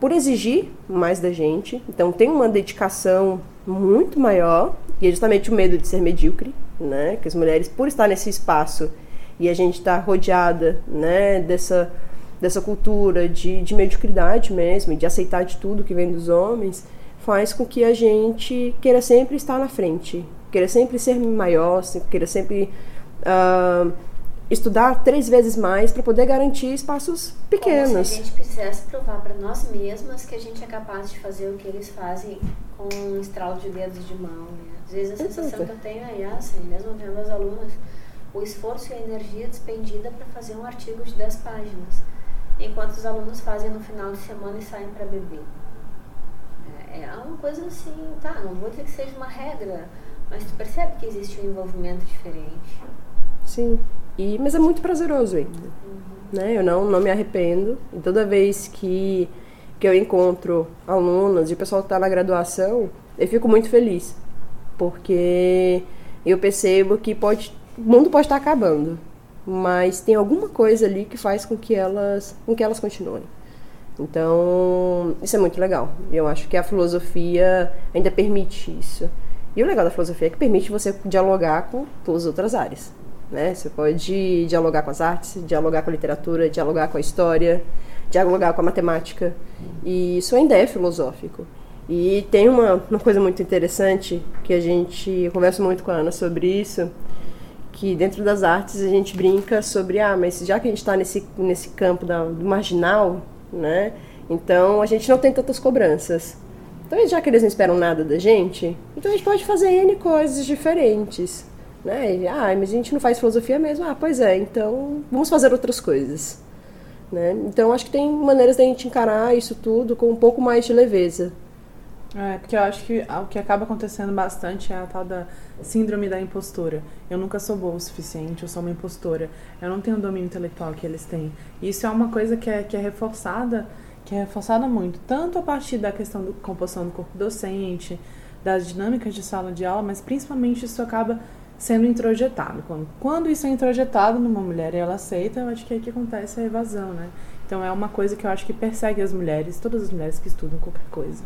por exigir mais da gente, então tem uma dedicação muito maior, e é justamente o medo de ser medíocre, né? Que as mulheres, por estar nesse espaço e a gente está rodeada, né, dessa dessa cultura de, de mediocridade mesmo, de aceitar de tudo que vem dos homens, faz com que a gente queira sempre estar na frente, queira sempre ser maior, queira sempre uh, estudar três vezes mais para poder garantir espaços pequenos. Como se a gente precisasse provar para nós mesmas que a gente é capaz de fazer o que eles fazem com um estralo de dedos de mão. Né? Às vezes a sensação que eu tenho é essa, mesmo vendo as alunas, o esforço e a energia despendida para fazer um artigo de 10 páginas, enquanto os alunos fazem no final de semana e saem para beber. É, é uma coisa assim, tá, não vou dizer que seja uma regra, mas tu percebe que existe um envolvimento diferente. Sim, e, mas é muito prazeroso ainda. Uhum. Né? Eu não, não me arrependo. E toda vez que, que eu encontro alunos e o pessoal que está na graduação, eu fico muito feliz. Porque eu percebo que pode, o mundo pode estar acabando, mas tem alguma coisa ali que faz com que elas, com que elas continuem. Então, isso é muito legal. Eu acho que a filosofia ainda permite isso. E o legal da filosofia é que permite você dialogar com todas as outras áreas. Né? Você pode dialogar com as artes, dialogar com a literatura, dialogar com a história, dialogar com a matemática. E isso ainda é filosófico. E tem uma, uma coisa muito interessante que a gente eu converso muito com a Ana sobre isso, que dentro das artes a gente brinca sobre, ah, mas já que a gente está nesse, nesse campo da, do marginal, né? Então a gente não tem tantas cobranças. Então, já que eles não esperam nada da gente, então a gente pode fazer N coisas diferentes. Né? E, ah, mas a gente não faz filosofia mesmo. Ah, pois é, então vamos fazer outras coisas. Né? Então acho que tem maneiras da gente encarar isso tudo com um pouco mais de leveza. É, porque eu acho que o que acaba acontecendo bastante é a tal da síndrome da impostora. Eu nunca sou boa o suficiente, eu sou uma impostora. Eu não tenho o domínio intelectual que eles têm. E isso é uma coisa que é, que é reforçada, que é reforçada muito, tanto a partir da questão da composição do corpo docente, das dinâmicas de sala de aula, mas principalmente isso acaba sendo introjetado. Quando, quando isso é introjetado numa mulher e ela aceita, eu acho que é que acontece a evasão, né? Então é uma coisa que eu acho que persegue as mulheres, todas as mulheres que estudam qualquer coisa.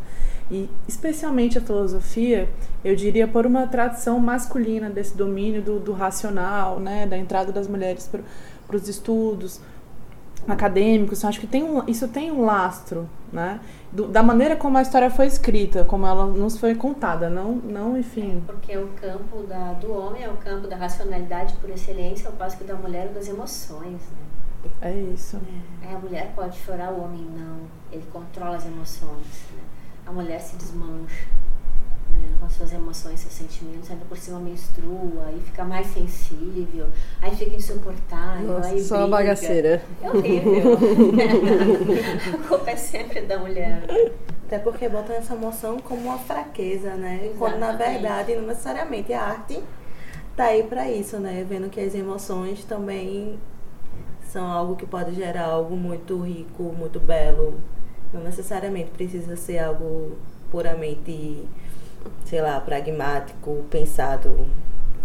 E especialmente a filosofia, eu diria por uma tradição masculina desse domínio do, do racional, né, da entrada das mulheres para os estudos acadêmicos. Eu acho que tem um, isso tem um lastro, né, do, da maneira como a história foi escrita, como ela nos foi contada, não, não enfim. É porque o campo da, do homem é o campo da racionalidade por excelência, ao passo que da mulher é das emoções, né? É isso. É, a mulher pode chorar, o homem não. Ele controla as emoções. Né? a mulher se desmancha né, com as suas emoções, seus sentimentos, ainda por cima menstrua, aí fica mais sensível, aí fica insuportável. Nossa, aí só uma bagaceira. É horrível. a culpa é sempre da mulher. Até porque botam essa emoção como uma fraqueza, né? Exatamente. Quando na verdade, não necessariamente a arte tá aí para isso, né? Vendo que as emoções também são algo que pode gerar algo muito rico, muito belo, não necessariamente precisa ser algo puramente, sei lá, pragmático, pensado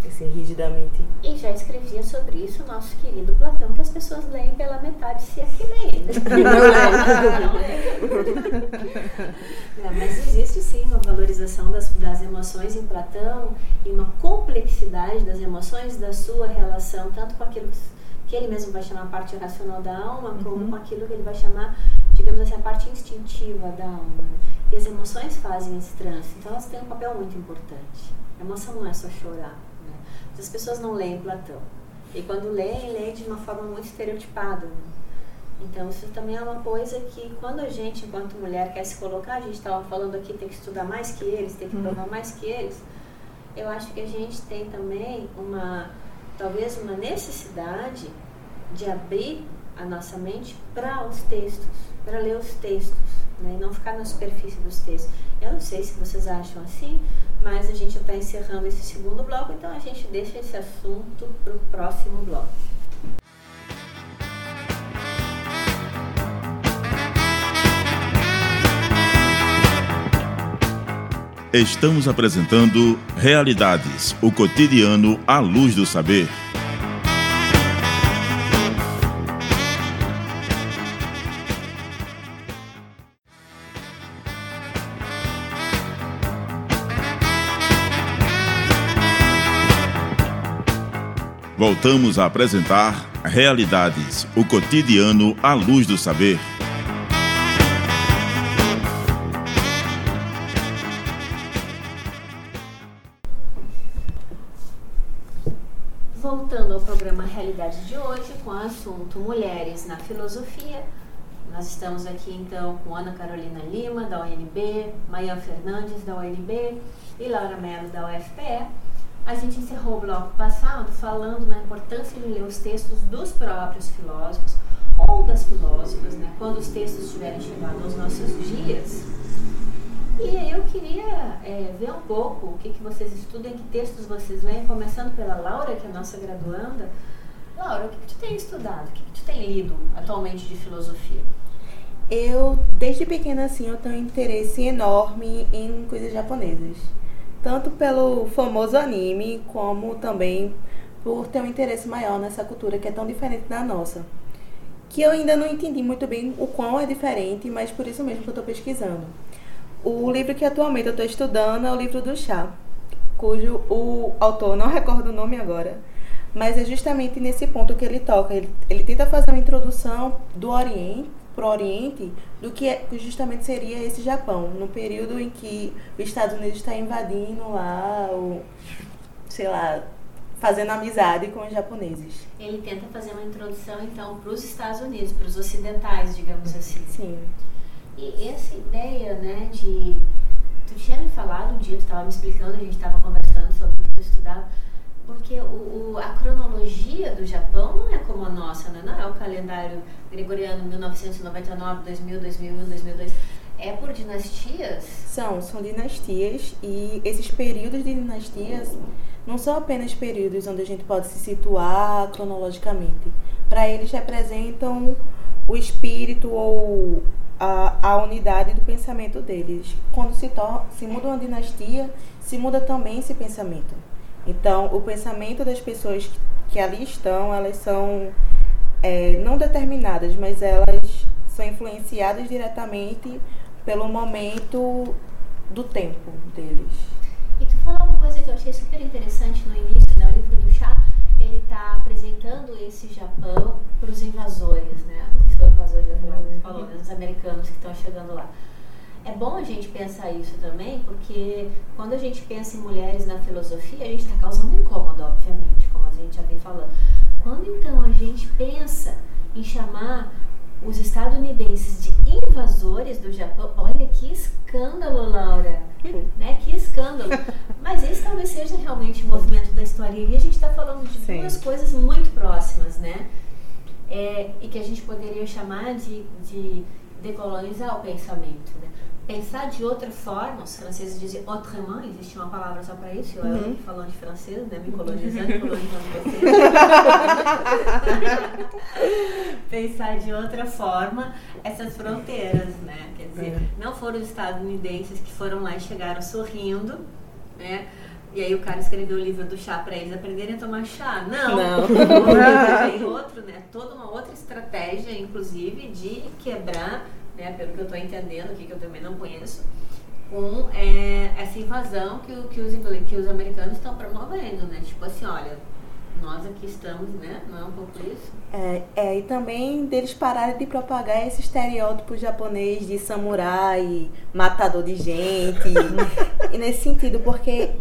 assim, rigidamente. E já escrevia sobre isso o nosso querido Platão, que as pessoas leem pela metade, se é que leem. Não, mas existe sim uma valorização das, das emoções em Platão e uma complexidade das emoções, da sua relação, tanto com aquilo que ele mesmo vai chamar a parte racional da alma, como Uhum. com aquilo que ele vai chamar, digamos assim, a parte instintiva da alma. E as emoções fazem esse trânsito, então elas têm um papel muito importante. A emoção não é só chorar. Né? As pessoas não leem Platão. E quando leem, leem de uma forma muito estereotipada. né? Então, isso também é uma coisa que, quando a gente, enquanto mulher, quer se colocar, a gente estava falando aqui, tem que estudar mais que eles, tem que provar mais que eles. Eu acho que a gente tem também uma, talvez, uma necessidade de abrir a nossa mente para os textos, para ler os textos, né? e não ficar na superfície dos textos. Eu não sei se vocês acham assim, mas a gente está encerrando esse segundo bloco, então a gente deixa esse assunto para o próximo bloco. Estamos apresentando Realidades, o cotidiano à luz do saber. Voltamos a apresentar Realidades, o cotidiano à luz do saber. Voltando ao programa Realidade de hoje, com o assunto Mulheres na Filosofia. Nós estamos aqui então com Ana Carolina Lima, da UNB, Maia Fernandes, da UNB e Laura Mello, da UFPE. A gente encerrou o bloco passado falando na importância de ler os textos dos próprios filósofos ou das filósofas, né, quando os textos tiverem chegado aos nossos dias. E eu queria é, ver um pouco o que, que vocês estudam, que textos vocês leem, começando pela Laura, que é a nossa graduanda. Laura, o que, que tu tem estudado? O que, que tu tem lido atualmente de filosofia? Eu, desde pequena, assim, eu tenho um interesse enorme em coisas japonesas. Tanto pelo famoso anime, como também por ter um interesse maior nessa cultura que é tão diferente da nossa. Que eu ainda não entendi muito bem o quão é diferente, mas por isso mesmo que eu estou pesquisando. O livro que atualmente eu estou estudando é o livro do chá, cujo o autor, não recordo o nome agora, mas é justamente nesse ponto que ele toca. Ele, ele tenta fazer uma introdução do Oriente para o Oriente do que, é, que justamente seria esse Japão, no período em que os Estados Unidos está invadindo lá, o, sei lá, fazendo amizade com os japoneses. Ele tenta fazer uma introdução então para os Estados Unidos, para os ocidentais, digamos assim. Sim. E essa ideia, né, de. Tu tinha me falado um dia, tu estava me explicando, a gente estava conversando sobre o que tu estudava, porque o, o- a cronologia do Japão não é como a nossa, né? Não é o calendário gregoriano 1999, 2000, 2001, 2002. É por dinastias? São, são dinastias e esses períodos de dinastias não são apenas períodos onde a gente pode se situar cronologicamente. Para eles representam o espírito ou a, a unidade do pensamento deles. Quando se, se muda uma dinastia, se muda também esse pensamento. Então, o pensamento das pessoas que, ali estão, elas são é, não determinadas, mas elas são influenciadas diretamente pelo momento do tempo deles. E tu falou uma coisa que eu achei super interessante no início, né? O livro do chá, ele está apresentando esse Japão para os invasores, né? Os invasores, uhum. falou, né? os americanos que estão chegando lá. É bom a gente pensar isso também, porque quando a gente pensa em mulheres na filosofia, a gente está causando incômodo, obviamente, como a gente já vem falando. Quando então a gente pensa em chamar os estadunidenses de invasores do Japão, olha que escândalo, Laura, né? Que escândalo. Mas esse talvez seja realmente o movimento da história e a gente está falando de Sim. duas coisas muito próximas, né? É, e que a gente poderia chamar de, de decolonizar o pensamento, né? Pensar de outra forma, os franceses dizem autrement, existe uma palavra só para isso, eu uhum. falando de francês, né, me colonizando, colonizando vocês. pensar de outra forma essas fronteiras, né, quer dizer, é. não foram os estadunidenses que foram lá e chegaram sorrindo, né, e aí o cara escreveu o livro do chá para eles aprenderem a tomar chá. Não. Não. Tem outro, né? Toda uma outra estratégia, inclusive, de quebrar né, pelo que eu estou entendendo aqui, que eu também não conheço, com é, essa invasão que, que, os, que os americanos estão promovendo, né? Tipo assim, olha, nós aqui estamos, né? Não é um pouco isso? É, é, e também deles pararem de propagar esse estereótipo japonês de samurai, matador de gente. e nesse sentido, porque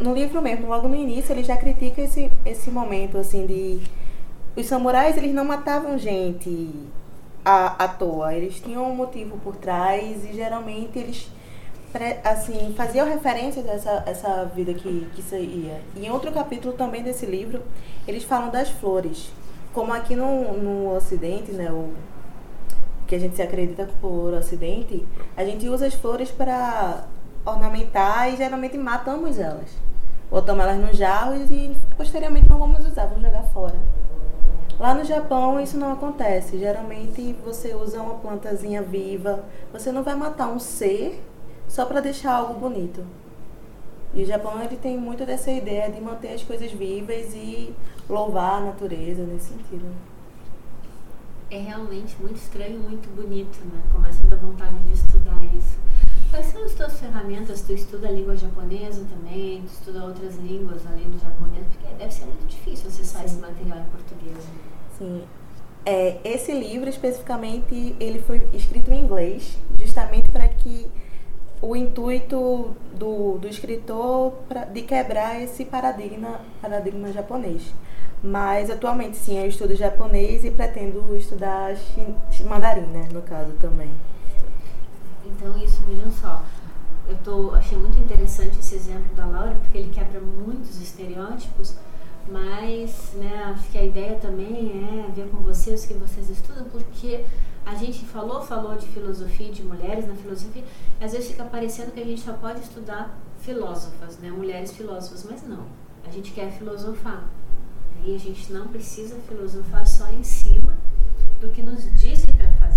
no livro mesmo, logo no início, ele já critica esse, esse momento, assim, de... Os samurais, eles não matavam gente à, à toa. Eles tinham um motivo por trás e geralmente eles assim faziam referência dessa essa vida que, que saía. E em outro capítulo também desse livro, eles falam das flores. Como aqui no, no Ocidente, né, o, que a gente se acredita por Ocidente, a gente usa as flores para ornamentar e geralmente matamos elas. Botamos elas nos jarros e posteriormente não vamos usar, vamos jogar fora. Lá no Japão isso não acontece. Geralmente você usa uma plantazinha viva. Você não vai matar um ser só para deixar algo bonito. E o Japão ele tem muito dessa ideia de manter as coisas vivas e louvar a natureza nesse sentido. É realmente muito estranho, muito bonito, né? Começa a dar vontade de estudar isso. Quais são as tuas ferramentas? Tu estuda a língua japonesa também? Tu estuda outras línguas além do japonês? Porque deve ser muito difícil acessar Sim. esse material em português. Né? Sim. É, esse livro, especificamente, ele foi escrito em inglês, justamente para que o intuito do, do escritor pra, de quebrar esse paradigma, paradigma japonês. Mas atualmente sim, eu estudo japonês e pretendo estudar mandarim, né, no caso também. Então isso, vejam só, eu tô, achei muito interessante esse exemplo da Laura, porque ele quebra muitos estereótipos, mas né, acho que a ideia também é ver com vocês o que vocês estudam, porque a gente falou, falou de filosofia, de mulheres na filosofia, às vezes fica parecendo que a gente só pode estudar filósofas, né, mulheres filósofas, mas não, a gente quer filosofar. E a gente não precisa filosofar só em cima do que nos dizem para fazer.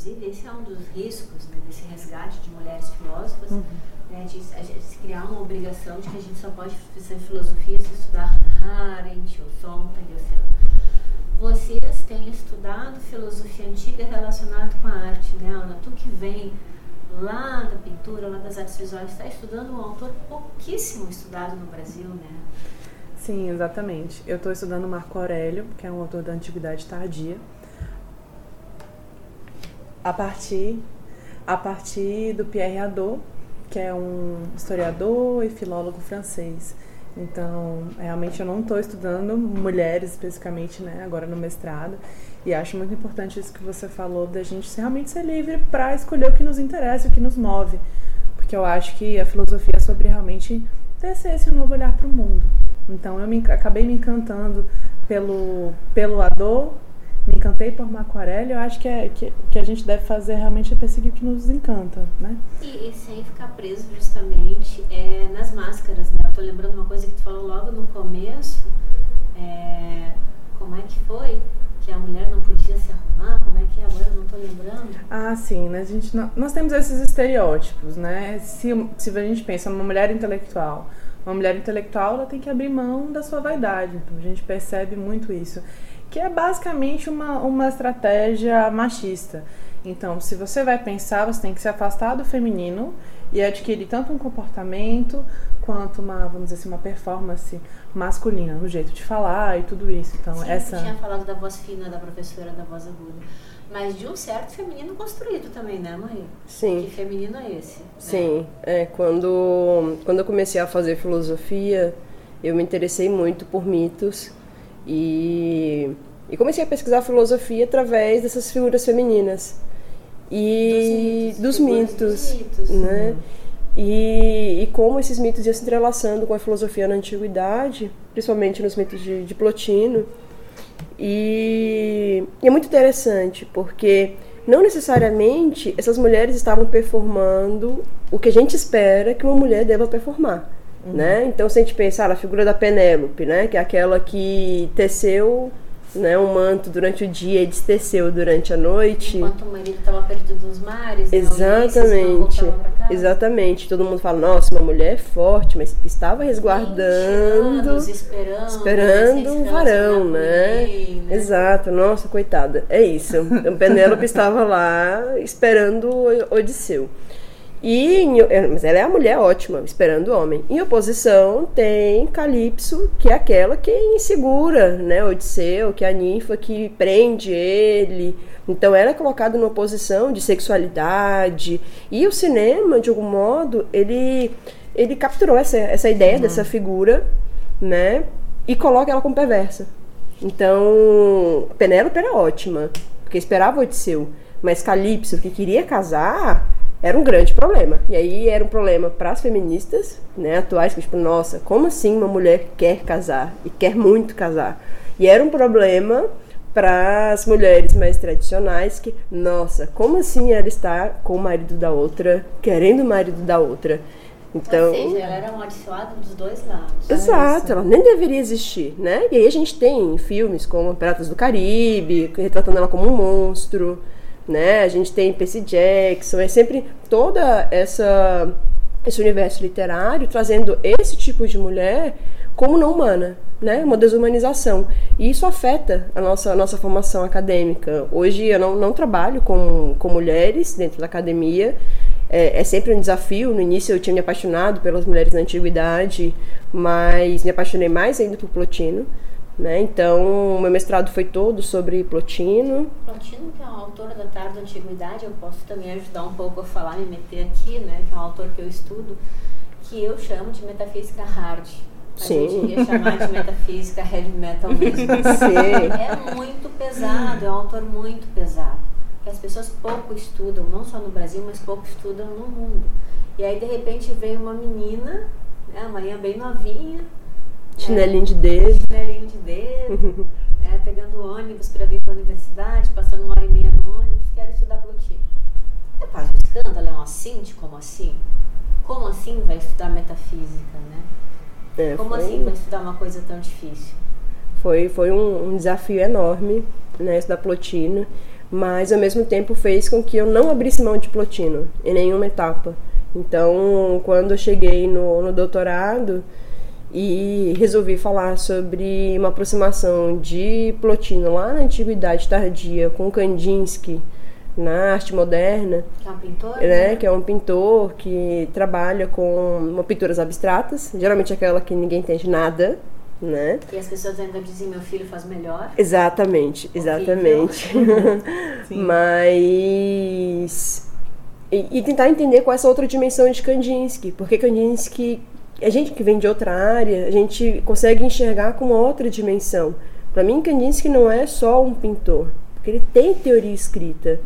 Inclusive, esse é um dos riscos né, desse resgate de mulheres filósofas. Uhum né, de, de, criar uma obrigação de que a gente só pode fazer filosofia se estudar Arendt ou Sontag ou sei Vocês têm estudado filosofia antiga relacionada com a arte, né, Ana? Tu que vem lá da pintura, lá das artes visuais, está estudando um autor pouquíssimo estudado no Brasil, né? Sim, exatamente. Eu estou estudando Marco Aurélio, que é um autor da Antiguidade Tardia, a partir, a partir do Pierre Hadot, que é um historiador e filólogo francês. Então, realmente eu não estou estudando mulheres especificamente, né, agora no mestrado, e acho muito importante isso que você falou da gente realmente ser livre para escolher o que nos interessa, o que nos move, porque eu acho que a filosofia é sobre realmente tecer esse novo olhar para o mundo. Então, eu me, acabei me encantando pelo pelo Ador, me encantei por uma aquarela, eu acho que, é, que, que a gente deve fazer realmente é perseguir o que nos encanta, né? E, e sem ficar preso justamente é, nas máscaras, né? Eu tô lembrando uma coisa que tu falou logo no começo, é, como é que foi? Que a mulher não podia se arrumar, como é que é agora? Eu não tô lembrando. Ah, sim, né? A gente, não- nós temos esses estereótipos, né? Se, se a gente pensa numa mulher intelectual, uma mulher intelectual ela tem que abrir mão da sua vaidade, então a gente percebe muito isso, que é basicamente uma, uma estratégia machista. Então, se você vai pensar, você tem que se afastar do feminino e adquirir tanto um comportamento quanto uma, vamos dizer assim, uma performance masculina, o jeito de falar e tudo isso. Então, Sim, essa tinha falado da voz fina da professora, da voz aguda. Mas de um certo feminino construído também, né, mãe? Sim. Que feminino é esse? né? Sim, é, quando, quando eu comecei a fazer filosofia, eu me interessei muito por mitos e, e comecei a pesquisar filosofia através dessas figuras femininas e dos figuras mitos, dos mitos. né? E, e como esses mitos iam se entrelaçando com a filosofia na antiguidade, principalmente nos mitos de, de Plotino. E, e é muito interessante, porque não necessariamente essas mulheres estavam performando o que a gente espera que uma mulher deva performar. Né? Então, se a gente pensar na figura da Penélope, né? que é aquela que teceu né, um manto durante o dia e desteceu durante a noite. Enquanto o marido estava perdido nos mares, né, não Exatamente, exatamente. Todo mundo fala, nossa, uma mulher forte, mas estava 20 resguardando, anos esperando, esperando né, sem um se varão, né? ninguém, né? Exato, nossa, coitada, é isso. Então, Penélope estava lá esperando o Odisseu. E, é, mas ela é a mulher ótima, esperando o homem. Em oposição tem Calipso, que é aquela que insegura, né? Odisseu, que é a ninfa que prende ele. Então ela é colocada numa posição de sexualidade. E o cinema, de algum modo, ele, ele capturou essa, essa ideia dessa figura, né? E coloca ela como perversa. Então, Penélope era ótima, porque esperava Odisseu. Mas Calipso, que queria casar, era um grande problema. E aí era um problema para as feministas, né, atuais, que tipo, nossa, como assim uma mulher quer casar e quer muito casar? E era um problema para as mulheres mais tradicionais que, nossa, como assim ela está com o marido da outra, querendo o marido da outra? Então, Ou seja, ela era um amaldiçoado dos dois lados. Exato, ela nem deveria existir, né? E aí a gente tem filmes como Piratas do Caribe, retratando ela como um monstro, né? A gente tem Percy Jackson, é sempre toda essa esse universo literário trazendo esse tipo de mulher como não humana, né? Uma desumanização. E isso afeta a nossa, a nossa formação acadêmica. Hoje eu não, não trabalho com, com mulheres dentro da academia, é, é sempre um desafio. No início eu tinha me apaixonado pelas mulheres da antiguidade, mas me apaixonei mais ainda por Plotino. Né? Então, o meu mestrado foi todo sobre Plotino. Plotino, que é um autor da tarde antiguidade, eu posso também ajudar um pouco a falar, me meter aqui, né? Que é um autor que eu estudo, que eu chamo de metafísica hard. A Sim. gente iria chamar de metafísica heavy metal mesmo. Sim. É muito pesado, é um autor muito pesado. Que as pessoas pouco estudam, não só no Brasil, mas pouco estudam no mundo. E aí, de repente, vem uma menina, né, uma manhã bem novinha, Chinelinho de dedo. chinelinho de dedo, né, pegando ônibus para vir para a universidade, passando uma hora e meia no ônibus, quero estudar Plotino. É quase um escândalo, é um de como assim? Como assim vai estudar metafísica, né? É, Como foi- assim vai estudar uma coisa tão difícil? Foi, foi um, um desafio enorme, né, estudar Plotino, mas ao mesmo tempo fez com que eu não abrisse mão de Plotino em nenhuma etapa. Então, quando eu cheguei no, no doutorado e resolvi falar sobre uma aproximação de Plotino lá na Antiguidade Tardia com Kandinsky na arte moderna, Que é um pintor? né, que é um pintor que trabalha com uma pinturas abstratas, geralmente aquela que ninguém entende nada, né? E as pessoas ainda dizem, meu filho faz melhor. Exatamente, exatamente. Mas. E, e tentar entender qual é essa outra dimensão de Kandinsky. Porque Kandinsky, a gente que vem de outra área, a gente consegue enxergar com uma outra dimensão. Para mim, Kandinsky não é só um pintor. Porque ele tem teoria escrita,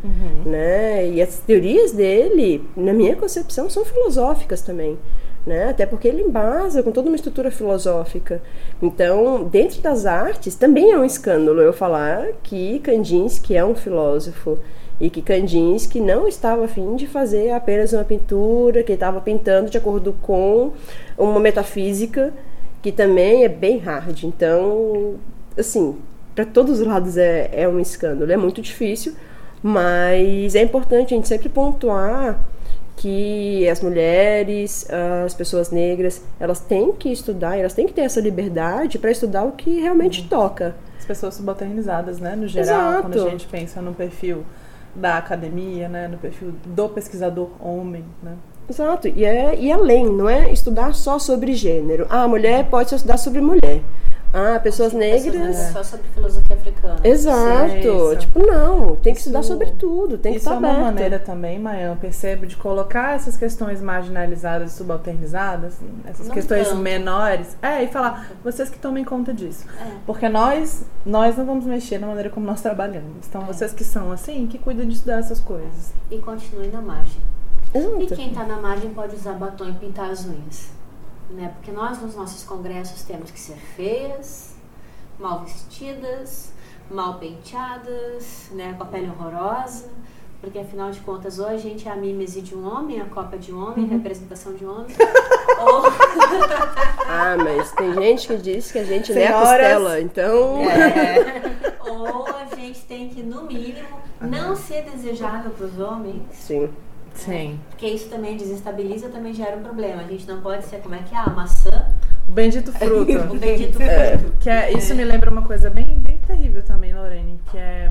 né? E as teorias dele, na minha concepção, são filosóficas também, Né? Até porque ele embasa com toda uma estrutura filosófica. Então, dentro das artes, também é um escândalo eu falar que Kandinsky é um filósofo e que Kandinsky não estava afim de fazer apenas uma pintura, que estava pintando de acordo com uma metafísica que também é bem hard. Então, assim, para todos os lados é, é um escândalo. É muito difícil, mas é importante a gente sempre pontuar que as mulheres, as pessoas negras, elas têm que estudar, elas têm que ter essa liberdade para estudar o que realmente uhum. toca. As pessoas subalternizadas, né, no geral, Exato. quando a gente pensa no perfil da academia, né, no perfil do pesquisador homem, né? Exato, e, é, e além, não é estudar só sobre gênero. Ah, a mulher pode só estudar sobre mulher. Ah, pessoas negras. Só sobre filosofia africana. Exato. tipo, não, tem que isso, estudar sobre tudo, tem que estar aberto. Isso é uma maneira também, Maia, eu percebo, de colocar essas questões marginalizadas e subalternizadas, essas não questões tanto. menores, é, e falar, vocês que tomem conta disso. É. Porque nós, nós não vamos mexer na maneira como nós trabalhamos. Então, é. vocês que são assim, que cuidam de estudar essas coisas. E continue na margem. Exato. E quem está na margem pode usar batom e pintar as unhas né? Porque nós nos nossos congressos temos que ser feias, mal vestidas, mal penteadas, né? Com a pele horrorosa, porque afinal de contas ou a gente é a mimese de um homem, a cópia de um homem, uhum. a representação de um homem, ou... ah, mas tem gente que diz que a gente Senhoras... é a costela, então... É. ou a gente tem que, no mínimo, não ser desejável para os homens. Sim Sim. Porque isso também desestabiliza, também gera um problema. A gente não pode ser como é que é a maçã. O bendito fruto. o bendito é. fruto. Que é, isso é. me lembra uma coisa bem, bem terrível também, Lorene, que é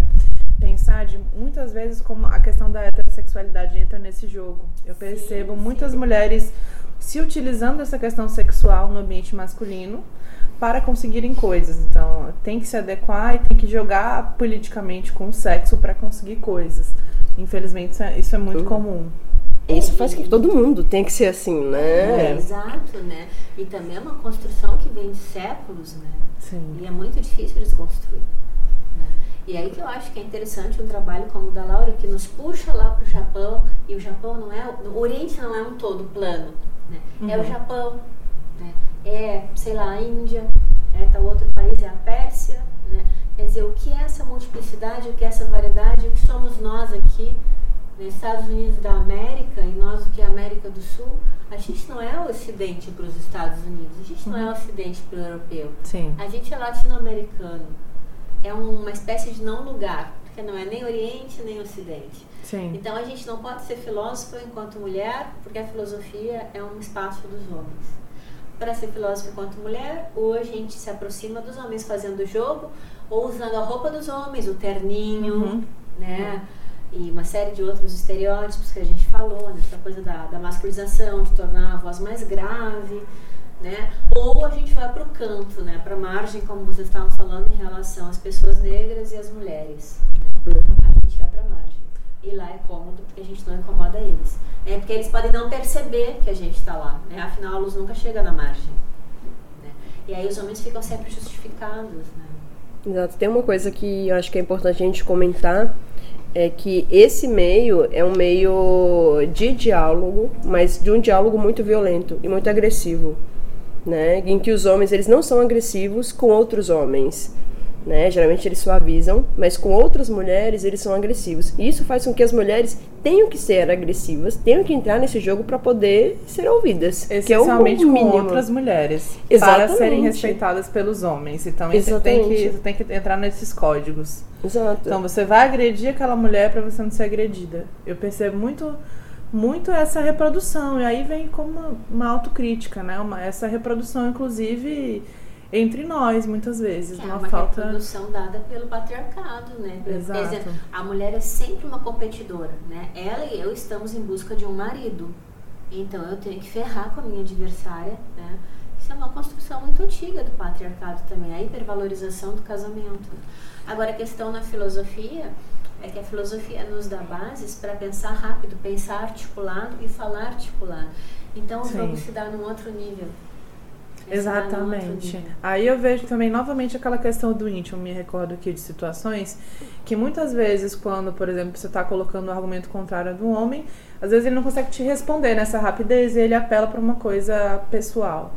pensar de muitas vezes como a questão da heterossexualidade entra nesse jogo. Eu percebo sim, muitas sim. mulheres se utilizando essa questão sexual no ambiente masculino para conseguirem coisas. Então, tem que se adequar e tem que jogar politicamente com o sexo para conseguir coisas. Infelizmente, isso é, isso é muito uhum. comum. Isso faz que todo mundo tem que ser assim, né? É, exato, né? E também é uma construção que vem de séculos, né? Sim. E é muito difícil desconstruir. Né? E aí que eu acho que é interessante um trabalho como o da Laura, que nos puxa lá para o Japão, e o Japão não é, o Oriente não é um todo plano, né? Uhum. É o uhum. Japão, né? é, sei lá, a Índia, é tal outro país, é a Pérsia, né? Quer dizer, o que é essa multiplicidade, o que é essa variedade, o que somos nós aqui, nos Estados Unidos da América e nós o que é América do Sul, a gente não é o Ocidente para os Estados Unidos, a gente não é o Ocidente para o europeu. Sim. A gente é latino-americano. É uma espécie de não lugar, porque não é nem Oriente nem Ocidente. Sim. Então a gente não pode ser filósofo enquanto mulher, porque a filosofia é um espaço dos homens. Para ser filósofo enquanto mulher, hoje a gente se aproxima dos homens fazendo o jogo, ou usando a roupa dos homens, o terninho, uhum. né? E uma série de outros estereótipos que a gente falou, né? Essa coisa da, da masculinização, de tornar a voz mais grave, né? Ou a gente vai para o canto, né? Para a margem, como vocês estavam falando, em relação às pessoas negras e às mulheres. Né? A gente vai para a margem. E lá é cômodo, porque a gente não incomoda eles. É porque eles podem não perceber que a gente está lá, né? Afinal, a luz nunca chega na margem. Né? E aí os homens ficam sempre justificados, né? Exato. Tem uma coisa que eu acho que é importante a gente comentar, é que esse meio é um meio de diálogo, mas de um diálogo muito violento e muito agressivo, né? Em que os homens eles não são agressivos com outros homens, né? Geralmente eles suavizam, mas com outras mulheres eles são agressivos. E isso faz com que as mulheres tenham que ser agressivas, tenham que entrar nesse jogo para poder ser ouvidas. Essencialmente que é o com outras mulheres. Exatamente. Para serem respeitadas pelos homens. Então você tem que, você tem que entrar nesses códigos. Exato. Então você vai agredir aquela mulher para você não ser agredida. Eu percebo muito muito essa reprodução. E aí vem como uma, uma autocrítica, né? Uma, essa reprodução, inclusive entre nós, muitas vezes. É uma, uma falta... reprodução dada pelo patriarcado, né? Exato. Exemplo, a mulher é sempre uma competidora, né? Ela e eu estamos em busca de um marido. Então eu tenho que ferrar com a minha adversária, né? Isso é uma construção muito antiga do patriarcado também, a hipervalorização do casamento. Agora a questão na filosofia é que a filosofia nos dá bases para pensar rápido, pensar articulado e falar articulado. Então o jogo se dá num outro nível. Exatamente. Aí eu vejo também novamente aquela questão do íntimo. Me recordo aqui de situações que muitas vezes, quando, por exemplo, você está colocando o um argumento contrário do homem, às vezes ele não consegue te responder nessa rapidez e ele apela para uma coisa pessoal.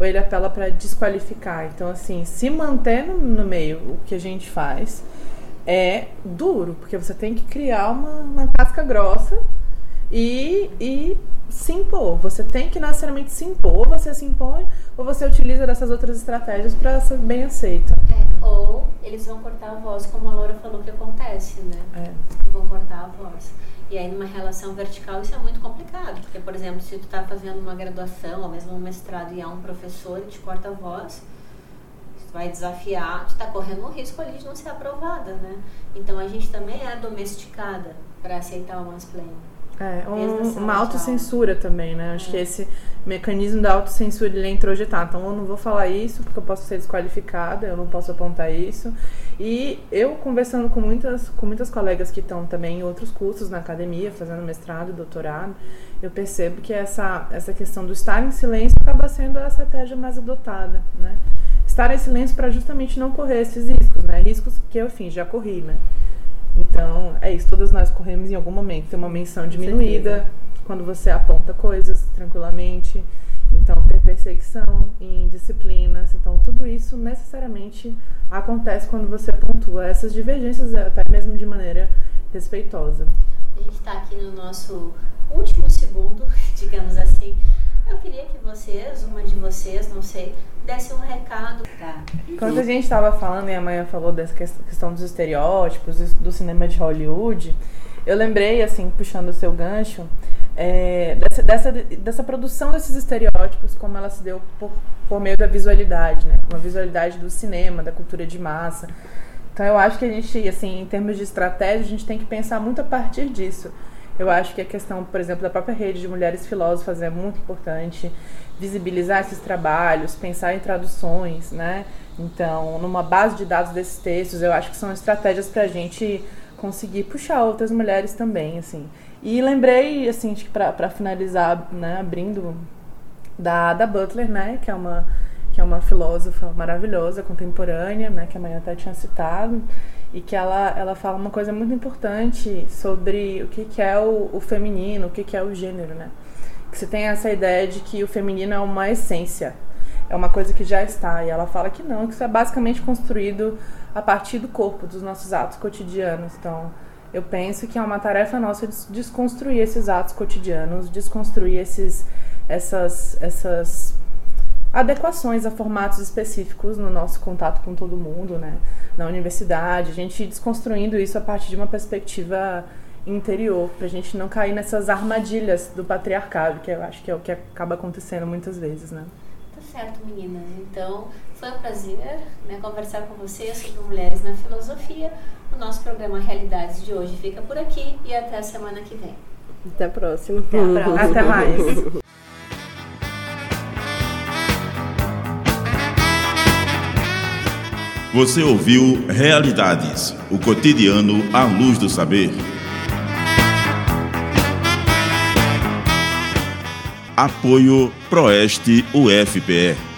Ou ele apela para desqualificar. Então, assim, se manter no, no meio o que a gente faz é duro, porque você tem que criar uma, uma casca grossa e, e se impor. Você tem que necessariamente se impor, você se impõe, ou você utiliza dessas outras estratégias para ser bem aceito. É, ou eles vão cortar a voz, como a Laura falou que acontece, né? É. Vão cortar a voz. E aí, numa relação vertical, isso é muito complicado. Porque, por exemplo, se tu está fazendo uma graduação, ou mesmo um mestrado, e há um professor e te corta a voz, tu vai desafiar, tu está correndo um risco ali de não ser aprovada, né? Então, a gente também é domesticada para aceitar o mansplaining. É, um, uma autocensura também, né? Acho é. que esse mecanismo da autocensura ele é introjetado. Então eu não vou falar isso porque eu posso ser desqualificada, eu não posso apontar isso. E eu conversando com muitas, com muitas colegas que estão também em outros cursos na academia, fazendo mestrado, doutorado, eu percebo que essa, essa questão do estar em silêncio acaba sendo a estratégia mais adotada, né? Estar em silêncio para justamente não correr esses riscos, né? Riscos que eu, enfim, já corri, né? Então, é isso. Todas nós corremos em algum momento. Tem uma menção diminuída quando você aponta coisas tranquilamente. Então, ter perseguição em disciplinas. Então, tudo isso necessariamente acontece quando você pontua essas divergências, até mesmo de maneira respeitosa. A gente está aqui no nosso último segundo, digamos assim. Eu queria que vocês, uma de vocês, não sei, desse um recado pra. Quando a gente estava falando e a mãe falou dessa questão dos estereótipos, do cinema de Hollywood, eu lembrei, assim, puxando o seu gancho, é, dessa, dessa, dessa produção desses estereótipos, como ela se deu por, por meio da visualidade, né? Uma visualidade do cinema, da cultura de massa. Então eu acho que a gente, assim, em termos de estratégia, a gente tem que pensar muito a partir disso. Eu acho que a questão, por exemplo, da própria rede de mulheres filósofas é muito importante. Visibilizar esses trabalhos, pensar em traduções, né? Então, numa base de dados desses textos, eu acho que são estratégias para a gente conseguir puxar outras mulheres também, assim. E lembrei, assim, para finalizar, né, abrindo da da Butler, né, que é uma que é uma filósofa maravilhosa, contemporânea, né, que a mãe até tinha citado e que ela, ela fala uma coisa muito importante sobre o que, que é o, o feminino, o que, que é o gênero, né? Que você tem essa ideia de que o feminino é uma essência, é uma coisa que já está. E ela fala que não, que isso é basicamente construído a partir do corpo, dos nossos atos cotidianos. Então, eu penso que é uma tarefa nossa desconstruir esses atos cotidianos, desconstruir esses, essas, essas adequações a formatos específicos no nosso contato com todo mundo, né? Na universidade, a gente desconstruindo isso a partir de uma perspectiva interior, para a gente não cair nessas armadilhas do patriarcado, que eu acho que é o que acaba acontecendo muitas vezes, né? Tá certo, meninas. Então, foi um prazer né, conversar com vocês sobre mulheres na filosofia. O nosso programa Realidades de hoje fica por aqui e até a semana que vem. Até a próxima. Até a próxima. Até mais. Você ouviu Realidades, o cotidiano à luz do saber. Apoio Proeste UFPE.